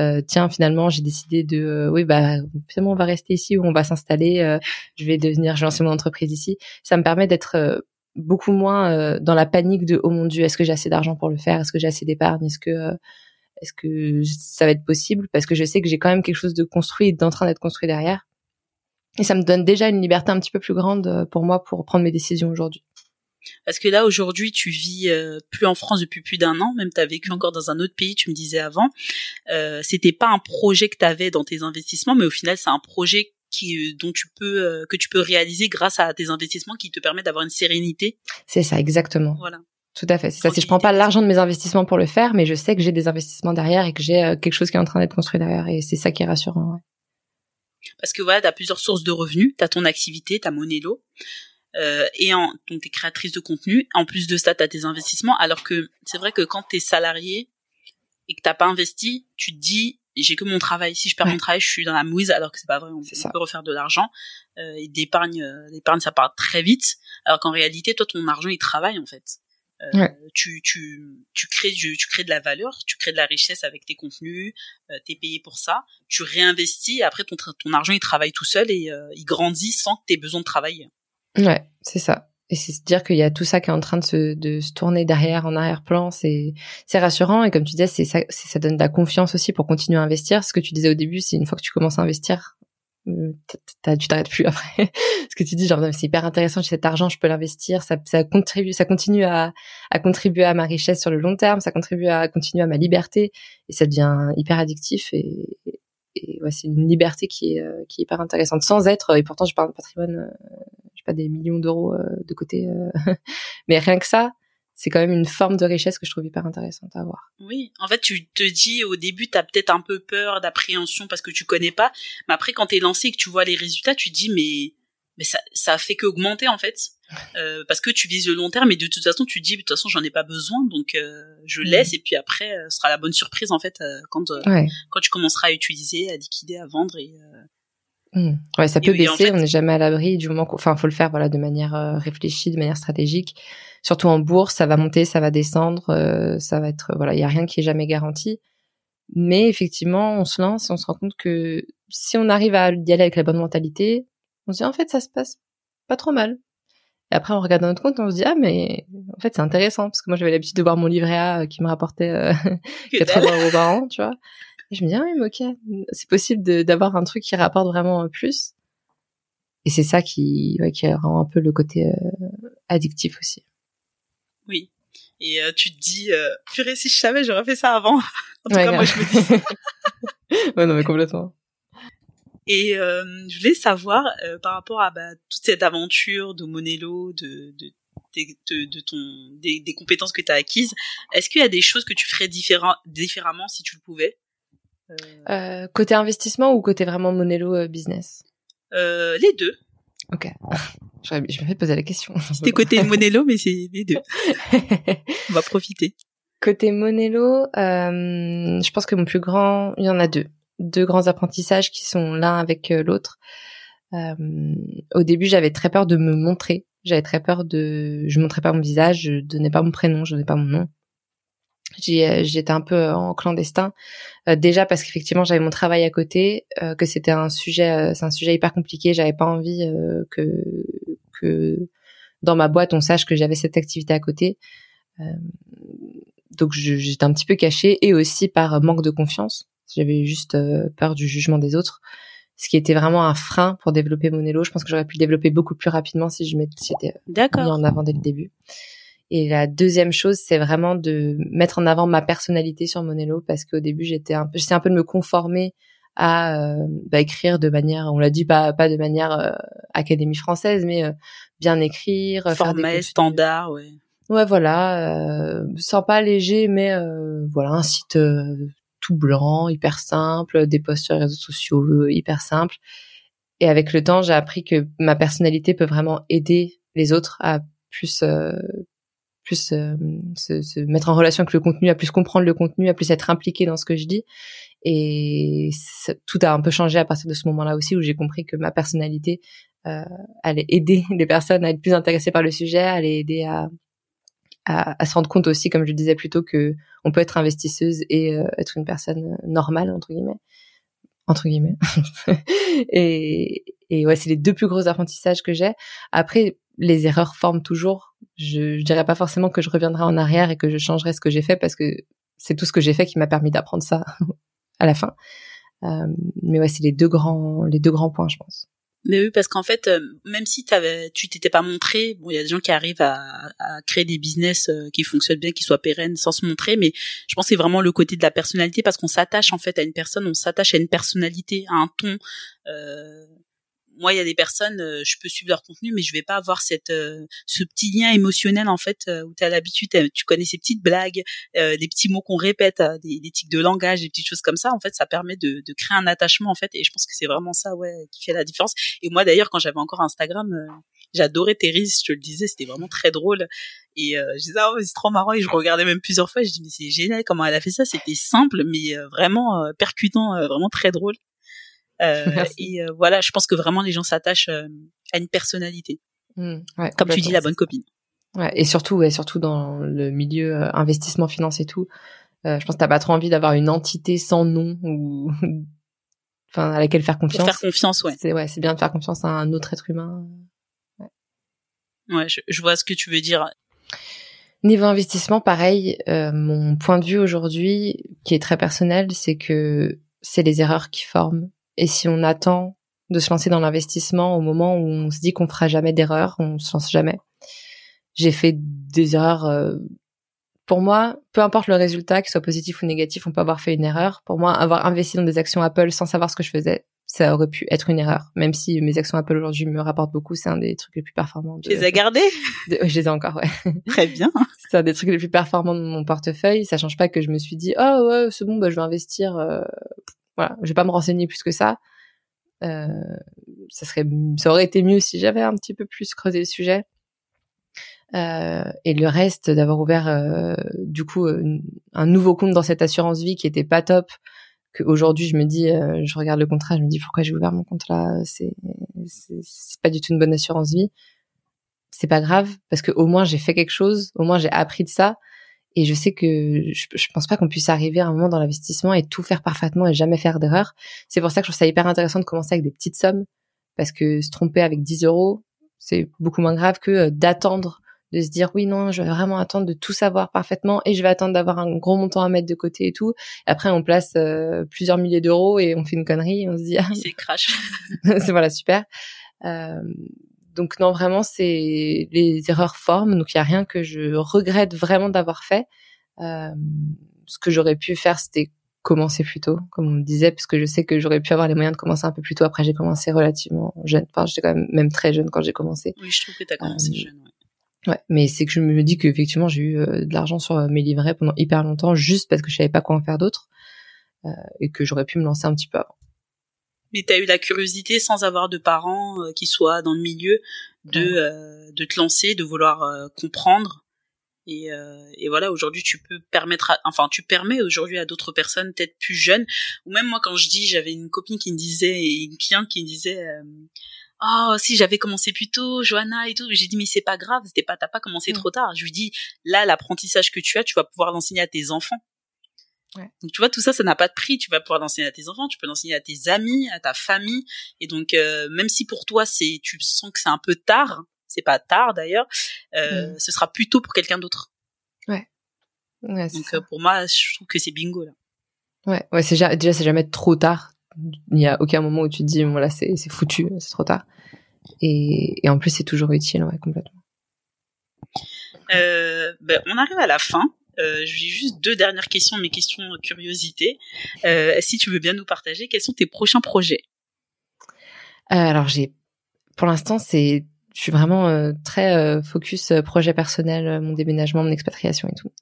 Euh, tiens, finalement, j'ai décidé de, euh, oui, bah, finalement, on va rester ici ou on va s'installer. Euh, je vais devenir, je vais lancer mon entreprise ici. Ça me permet d'être beaucoup moins dans la panique de, oh mon dieu, est-ce que j'ai assez d'argent pour le faire? Est-ce que j'ai assez d'épargne? Est-ce que, est-ce que ça va être possible? Parce que je sais que j'ai quand même quelque chose de construit, d'en train d'être construit derrière. Et ça me donne déjà une liberté un petit peu plus grande pour moi pour prendre mes décisions aujourd'hui. Parce que là aujourd'hui tu vis euh, plus en France depuis plus d'un an, même tu as vécu encore dans un autre pays, tu me disais avant. Euh, c'était pas un projet que tu avais dans tes investissements, mais au final c'est un projet qui euh, dont tu peux euh, que tu peux réaliser grâce à tes investissements qui te permet d'avoir une sérénité. C'est ça exactement. Voilà. Tout à fait. C'est ça. Si je prends pas l'argent de mes investissements pour le faire, mais je sais que j'ai des investissements derrière et que j'ai quelque chose qui est en train d'être construit derrière, et c'est ça qui est rassurant. Ouais. Parce que voilà, tu as plusieurs sources de revenus, tu as ton activité, ta Monelo, euh, et en, donc t'es créatrice de contenu. En plus de ça, t'as tes investissements. Alors que c'est vrai que quand t'es salarié et que t'as pas investi, tu te dis j'ai que mon travail. Si je perds mon travail, je suis dans la mouise. Alors que c'est pas vrai. On, peut refaire de l'argent. Euh, et d'épargne, euh, l'épargne ça part très vite. Alors qu'en réalité, toi, ton argent il travaille en fait. Euh, tu, tu, tu crées tu, crées de la valeur, tu crées de la richesse avec tes contenus, euh, t'es payé pour ça, tu réinvestis et après ton, ton argent il travaille tout seul et euh, il grandit sans que tu aies besoin de travailler. Ouais, c'est ça. Et c'est se dire qu'il y a tout ça qui est en train de se, de se tourner derrière, en arrière-plan, c'est rassurant. Et comme tu disais, c'est ça, ça donne de la confiance aussi pour continuer à investir. Ce que tu disais au début, c'est une fois que tu commences à investir, euh, tu t'arrêtes plus *laughs* après. Ce que tu dis, genre c'est hyper intéressant, j'ai cet argent, je peux l'investir, ça, ça contribue, ça continue à, à contribuer à ma richesse sur le long terme, ça contribue à continuer à ma liberté, et ça devient hyper addictif et, et ouais, c'est une liberté qui est, euh, qui est hyper intéressante sans être. Et pourtant, je parle de patrimoine euh, des millions d'euros euh, de côté, euh, *laughs* mais rien que ça, c'est quand même une forme de richesse que je trouve hyper intéressante à avoir. Oui, en fait, tu te dis au début, tu as peut-être un peu peur, d'appréhension parce que tu connais pas, mais après quand t'es lancé et que tu vois les résultats, tu te dis mais mais ça ça fait qu'augmenter en fait, euh, parce que tu vises le long terme et de toute façon tu te dis de toute façon j'en ai pas besoin donc je mm. laisse et puis après ce sera la bonne surprise en fait quand quand tu commenceras à utiliser, à liquider, à vendre et Mmh. Ouais, ça peut baisser, on n'est jamais à l'abri du moment enfin, faut le faire voilà de manière euh, réfléchie, de manière stratégique. Surtout en bourse, ça va monter, ça va descendre, euh, ça va être voilà, il y a rien qui est jamais garanti. Mais effectivement, on se lance, on se rend compte que si on arrive à y aller avec la bonne mentalité, on se dit en fait ça se passe pas trop mal. Et après on regarde notre compte, on se dit ah mais en fait c'est intéressant parce que moi j'avais l'habitude de voir mon livret A euh, qui me rapportait *laughs* 80 euros par an, tu vois je me dis, ah oui, ok, c'est possible d'avoir un truc qui rapporte vraiment plus. Et c'est ça qui, ouais, qui rend un peu le côté euh, addictif aussi. Oui. Et euh, tu te dis, euh, purée, si je savais, j'aurais fait ça avant. *laughs* en tout cas, moi, je me dis *laughs* *laughs* ouais, non, mais complètement. Et euh, je voulais savoir, par rapport à bah, toute cette aventure de Monello, de, de de, de, ton des, des, compétences que tu as acquises, est-ce qu'il y a des choses que tu ferais différent, différemment si tu le pouvais? Euh, euh, côté investissement ou côté vraiment Monello euh, business? Les deux. Ok. *laughs* je vais fait poser la question. *laughs* C'était côté Monello, mais c'est les deux. On va profiter. Côté Monello, euh, je pense que mon plus grand, il y en a deux, deux grands apprentissages qui sont l'un avec l'autre. Euh, au début, j'avais très peur de me montrer. J'avais très peur de, je montrais pas mon visage, je donnais pas mon prénom, je donnais pas mon nom. Euh, j'étais un peu euh, en clandestin. Euh, déjà parce qu'effectivement j'avais mon travail à côté que c'était un sujet c'est un sujet hyper compliqué. J'avais pas envie que que dans ma boîte on sache que j'avais cette activité à côté. Donc j'étais un petit peu cachée et aussi par manque de confiance. J'avais juste peur du jugement des autres ce qui était vraiment un frein pour développer mon élo. Je pense que j'aurais pu le développer beaucoup plus rapidement si je m'étais mis en avant dès le début et la deuxième chose, c'est vraiment de mettre en avant ma personnalité sur Monello parce qu'au début, j'étais un peu, j'étais un peu de me conformer à euh, bah, écrire de manière, on l'a dit, pas pas de manière euh, académie française, mais euh, bien écrire, formel, standard, ouais. Ouais, voilà, sympa, léger, mais voilà, un site tout blanc, hyper simple, des posts sur les réseaux sociaux hyper simples. Et avec le temps, j'ai appris que ma personnalité peut vraiment aider les autres à plus plus euh, se, mettre en relation avec le contenu, à plus comprendre le contenu, à plus être impliqué dans ce que je dis. Et tout a un peu changé à partir de ce moment-là aussi, où j'ai compris que ma personnalité euh, allait aider *laughs* les personnes à être plus intéressées par le sujet, allait aider à, à, se rendre compte aussi, comme je le disais plus tôt, que on peut être investisseuse et être une personne normale entre guillemets, entre guillemets. *laughs* et, et ouais, c'est les deux plus gros apprentissages que j'ai. Après, les erreurs forment toujours. Je, je dirais pas forcément que je reviendrai en arrière et que je changerai ce que j'ai fait parce que c'est tout ce que j'ai fait qui m'a permis d'apprendre ça *laughs* à la fin. Euh, mais ouais, c'est les deux grands, les deux grands points, je pense. Mais oui, parce qu'en fait, euh, même si avais, tu t'étais pas montré, bon, il y a des gens qui arrivent à, à créer des business euh, qui fonctionnent bien, qui soient pérennes, sans se montrer. Mais je pense que c'est vraiment le côté de la personnalité, parce qu'on s'attache en fait à une personne, on s'attache à une personnalité, à un ton. Euh, moi, il y a des personnes, euh, je peux suivre leur contenu, mais je vais pas avoir cette euh, ce petit lien émotionnel en fait euh, où tu as l'habitude, tu connais ces petites blagues, des petits mots qu'on répète, des, des tics de langage, des petites choses comme ça. En fait, ça permet de, de créer un attachement en fait, et je pense que c'est vraiment ça, ouais, qui fait la différence. Et moi, d'ailleurs, quand j'avais encore Instagram, j'adorais Thérèse, je te le disais, c'était vraiment très drôle. Et je disais, oh, c'est trop marrant. Et je regardais même plusieurs fois. Je dis, mais c'est génial comment elle a fait ça. C'était simple, mais vraiment percutant, vraiment très drôle. Euh, *laughs* et euh, voilà, je pense que vraiment les gens s'attachent euh, à une personnalité. Mmh, ouais, Comme tu dis, la bonne copine. Ouais, et surtout, ouais, surtout dans le milieu investissement finance et tout, je pense que t'as pas trop envie d'avoir une entité sans nom ou *laughs* enfin à laquelle faire confiance. faire confiance, ouais. C'est ouais, c'est bien de faire confiance à un autre être humain. Ouais, ouais je, je vois ce que tu veux dire. Niveau investissement, pareil, euh, mon point de vue aujourd'hui, qui est très personnel, c'est que c'est les erreurs qui forment et si on attend de se lancer dans l'investissement au moment où on se dit qu'on fera jamais d'erreur, on se lance jamais. J'ai fait des erreurs. Euh, pour moi, peu importe le résultat, qu'il soit positif ou négatif, on peut avoir fait une erreur. Pour moi, avoir investi dans des actions Apple sans savoir ce que je faisais, ça aurait pu être une erreur. Même si mes actions Apple aujourd'hui me rapportent beaucoup, c'est un des trucs les plus performants. Tu les as gardées? Je les ai encore, ouais. *laughs* Très bien. *laughs* c'est un des trucs les plus performants de mon portefeuille. Ça change pas que je me suis dit, oh ouais, c'est bon, bah, je vais investir euh, voilà, je vais pas me renseigner plus que ça. Euh, ça serait, ça aurait été mieux si j'avais un petit peu plus creusé le sujet. Euh, et le reste, d'avoir ouvert euh, du coup un nouveau compte dans cette assurance vie qui était pas top. Qu'aujourd'hui, je me dis, euh, je regarde le contrat, je me dis pourquoi j'ai ouvert mon compte là? C'est, c'est pas du tout une bonne assurance vie. C'est pas grave parce que au moins j'ai fait quelque chose. Au moins j'ai appris de ça. Et je sais que je, je pense pas qu'on puisse arriver à un moment dans l'investissement et tout faire parfaitement et jamais faire d'erreur. C'est pour ça que je trouve ça hyper intéressant de commencer avec des petites sommes parce que se tromper avec 10 euros, c'est beaucoup moins grave que euh, d'attendre de se dire oui non je vais vraiment attendre de tout savoir parfaitement et je vais attendre d'avoir un gros montant à mettre de côté et tout. Après on place euh, plusieurs milliers d'euros et on fait une connerie et on se dit ah, c'est crash. *laughs* c'est voilà super. Euh, donc non, vraiment, c'est les erreurs forment. Donc il y a rien que je regrette vraiment d'avoir fait. Euh, ce que j'aurais pu faire, c'était commencer plus tôt, comme on me disait, parce que je sais que j'aurais pu avoir les moyens de commencer un peu plus tôt. Après, j'ai commencé relativement jeune. Enfin, j'étais quand même même très jeune quand j'ai commencé. Oui, je trouve que tu as commencé euh, jeune. Ouais. ouais. mais c'est que je me dis qu'effectivement, j'ai eu euh, de l'argent sur mes livrets pendant hyper longtemps, juste parce que je savais pas quoi en faire d'autre, euh, et que j'aurais pu me lancer un petit peu avant mais tu as eu la curiosité sans avoir de parents euh, qui soient dans le milieu de euh, de te lancer, de vouloir euh, comprendre. Et, et voilà, aujourd'hui, tu peux permettre, enfin, tu permets aujourd'hui à d'autres personnes, peut-être plus jeunes, ou même moi, quand je dis, j'avais une copine qui me disait, et une cliente qui me disait, oh si j'avais commencé plus tôt, Johanna et tout. J'ai dit mais c'est pas grave, c'était pas t'as pas commencé trop tard. Je lui dis là l'apprentissage que tu as, tu vas pouvoir l'enseigner à tes enfants. Donc tu vois tout ça, ça n'a pas de prix. Tu vas pouvoir l'enseigner à tes enfants, tu peux l'enseigner à tes amis, à ta famille. Et donc euh, même si pour toi c'est, tu sens que c'est un peu tard, c'est pas tard d'ailleurs, euh, mm. ce sera plutôt pour quelqu'un d'autre. Ouais. ouais donc euh, pour moi, je trouve que c'est bingo là. Ouais, ouais, c'est déjà c'est jamais trop tard. Il y a aucun moment où tu te dis voilà c'est c'est foutu, c'est trop tard. Et, et en plus c'est toujours utile, ouais, complètement. Euh, ben, on arrive à la fin. Euh, J'ai juste deux dernières questions, mes questions curiosité. Euh, si tu veux bien nous partager, quels sont tes prochains projets? Euh, Alors j'ai, pour l'instant, c'est, je suis vraiment euh, très focus projet personnel, mon déménagement, mon expatriation et tout.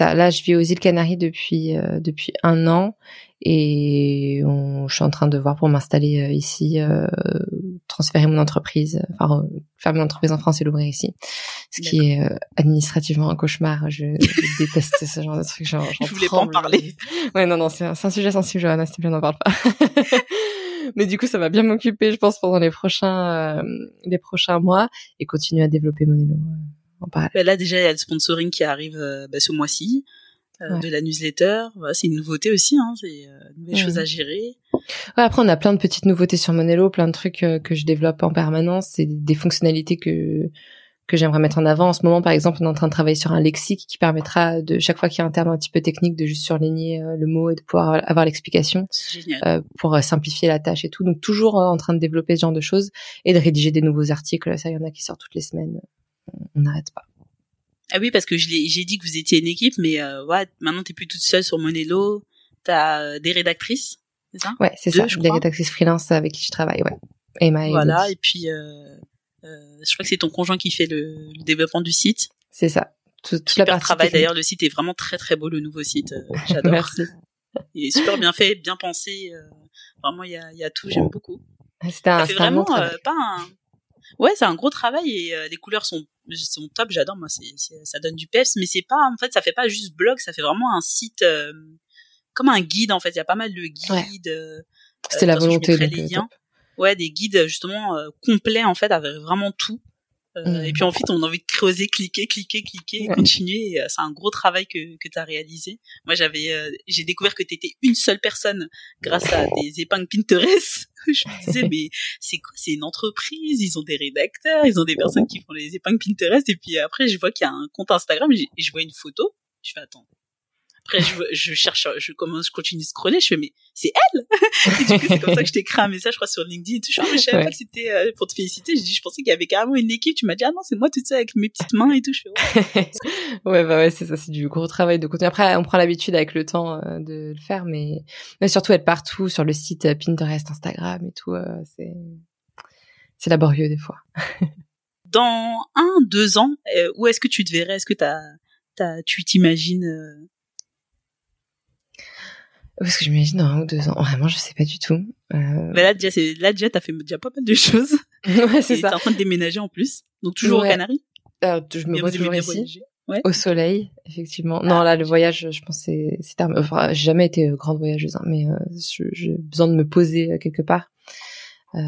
Là, je vis aux îles Canaries depuis depuis un an et je suis en train de voir pour m'installer ici, transférer mon entreprise, enfin faire mon entreprise en France et l'ouvrir ici, ce qui est euh, administrativement un cauchemar. Je, *laughs* déteste ce genre de truc. Genre, je voulais pas en parler. *laughs* Ouais, non, non, c'est un, un, sujet sensible, Johanna, s'il te plaît, n'en parle pas. *laughs* Mais du coup, ça va bien m'occuper, je pense, pendant les prochains les prochains mois et continuer à développer Monelo en parallèle. Bah, là déjà il y a le sponsoring qui arrive bah, ce mois-ci. De la newsletter. c'est une nouveauté aussi, hein, c'est une nouvelle chose à gérer. Ouais, après, on a plein de petites nouveautés sur Monello, plein de trucs que je développe en permanence. C'est des fonctionnalités que que j'aimerais mettre en avant. En ce moment, par exemple, on est en train de travailler sur un lexique qui permettra de chaque fois qu'il y a un terme un petit peu technique de juste surligner euh, le mot et de pouvoir avoir l'explication euh, pour euh, simplifier la tâche et tout. Donc toujours en train de développer ce genre de choses et de rédiger des nouveaux articles. Ça, il y en a qui sortent toutes les semaines. On n'arrête pas. Ah oui, parce que j'ai dit que vous étiez une équipe, mais euh, ouais, maintenant t'es plus toute seule sur Monello. T'as des rédactrices, c'est ça? Ouais, c'est ça. Des rédactrices freelance avec qui je travaille, ouais. Emma et voilà, et puis euh, euh, je crois que c'est ton conjoint qui fait le, développement du site. C'est ça. Tout, toute super travail d'ailleurs. Le site est vraiment très très beau, le nouveau site. Euh, *laughs* j'adore. Merci. Il est super bien fait, bien pensé. Euh, vraiment, il y a, y a tout. J'aime beaucoup. C'était un, vraiment pas un. Ouais, c'est un gros travail et les couleurs sont sont top. J'adore. Moi, c'est ça donne du peps, mais c'est pas en fait, ça fait pas juste blog. Ça fait vraiment un site comme un guide en fait. Il y a pas mal de guides. C'était la volonté. les liens ouais des guides justement euh, complets en fait avec vraiment tout euh, et puis ensuite on a envie de creuser cliquer cliquer cliquer et continuer. Euh, c'est un gros travail que que tu as réalisé. Moi j'avais j'ai découvert que tu étais une seule personne grâce à des épingles Pinterest. *laughs* Je me disais mais c'est quoi c'est une entreprise? Ils ont des rédacteurs ils ont des personnes qui font les épingles Pinterest. Et puis après je vois qu'il y a un compte Instagram et je vois une photo. Je fais attends après, je, je, cherche, je commence, je continue de scroller, je fais, mais c'est elle! *laughs* et du coup, c'est comme ça que je t'ai écrit un message, je crois, sur LinkedIn et tout. Je, je savais pas que c'était euh, pour te féliciter. Je dis, je pensais qu'il y avait carrément une équipe. Tu m'as dit, ah non, c'est moi toute seule avec mes petites mains et tout. Je fais, ouais. *laughs* ouais, bah ouais, c'est ça, c'est du gros travail de contenu. Après, on prend l'habitude avec le temps euh, de le faire, mais, mais surtout être partout sur le site euh, Pinterest, Instagram et tout, c'est, c'est laborieux des fois. *laughs* Dans un, deux ans, où est-ce que tu te verrais? Est-ce que t'as, t'as, tu t'imagines, parce que je m'imagine dans un ou deux ans. Vraiment, je sais pas du tout. Euh... Mais là, déjà, c'est, là, déjà, t'as fait déjà pas mal de choses. *laughs* ouais, c'est ça. T'es en train de déménager en plus. Donc, toujours ouais. aux Canaries? Alors, je me vois toujours ici. Ouais. Au soleil, effectivement. non, là, le voyage, je pense, c'est, c'est enfin, j'ai jamais été euh, grande voyageuse, hein, mais euh, j'ai besoin de me poser euh, quelque part. Euh,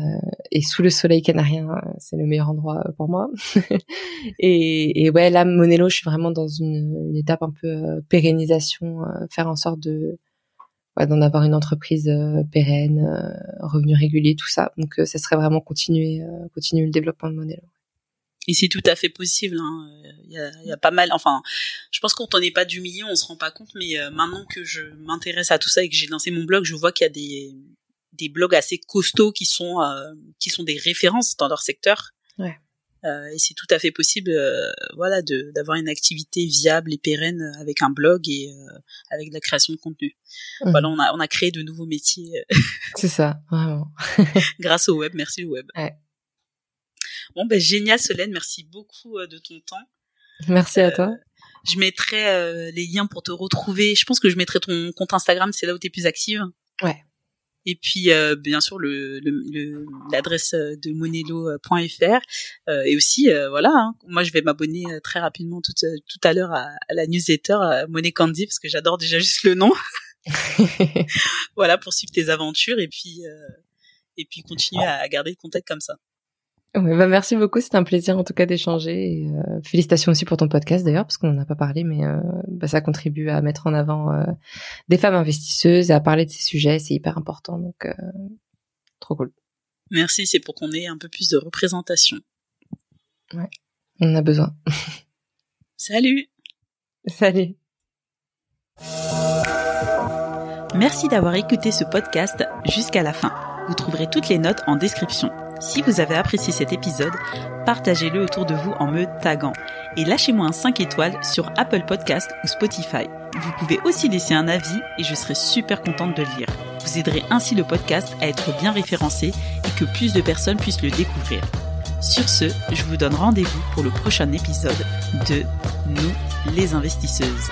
et sous le soleil canarien, euh, c'est le meilleur endroit pour moi. *laughs* et, et, ouais, là, Monello, je suis vraiment dans une, une étape un peu pérennisation, faire en sorte de d'en avoir une entreprise euh, pérenne, euh, revenu régulier, tout ça. Donc euh, ça serait vraiment continuer, continuer le développement de modèle. Et c'est tout à fait possible. Hein. Il, y a, il y, a, pas mal. Enfin, je pense qu'on on n'est pas du million, on se rend pas compte. Mais maintenant que je m'intéresse à tout ça et que j'ai lancé mon blog, je vois qu'il y a des des blogs assez costauds qui sont qui sont des références dans leur secteur. Ouais. Euh, et c'est tout à fait possible, euh, voilà, de d'avoir une activité viable et pérenne avec un blog et euh, avec de la création de contenu. Mmh. Voilà, on a on a créé de nouveaux métiers. c'est ça, vraiment. *laughs* grâce au web, merci au web. Ouais. Bon ben génial Solène, merci beaucoup de ton temps. Merci à toi. Je mettrai les liens pour te retrouver. Je pense que je mettrai ton compte Instagram, c'est là où tu es plus active. Ouais. Et puis euh, bien sûr le l'adresse le, de monelo.fr euh, et aussi euh, voilà hein, moi je vais m'abonner très rapidement tout tout à l'heure à, la newsletter Money Candy parce que j'adore déjà juste le nom. *laughs* voilà pour suivre tes aventures et puis et puis continuer à garder le contact comme ça. Ouais, bah merci beaucoup, c'était un plaisir en tout cas d'échanger. Euh, félicitations aussi pour ton podcast d'ailleurs, parce qu'on n'en a pas parlé, mais euh, bah, ça contribue à mettre en avant euh, des femmes investisseuses et à parler de ces sujets, c'est hyper important, donc euh, trop cool. Merci, c'est pour qu'on ait un peu plus de représentation. Ouais, on a besoin. *laughs* Salut. Salut. Merci d'avoir écouté ce podcast jusqu'à la fin. Vous trouverez toutes les notes en description. Si vous avez apprécié cet épisode, partagez-le autour de vous en me taguant et lâchez-moi un 5 étoiles sur Apple Podcast ou Spotify. Vous pouvez aussi laisser un avis et je serai super contente de le lire. Vous aiderez ainsi le podcast à être bien référencé et que plus de personnes puissent le découvrir. Sur ce, je vous donne rendez-vous pour le prochain épisode de Nous les investisseuses.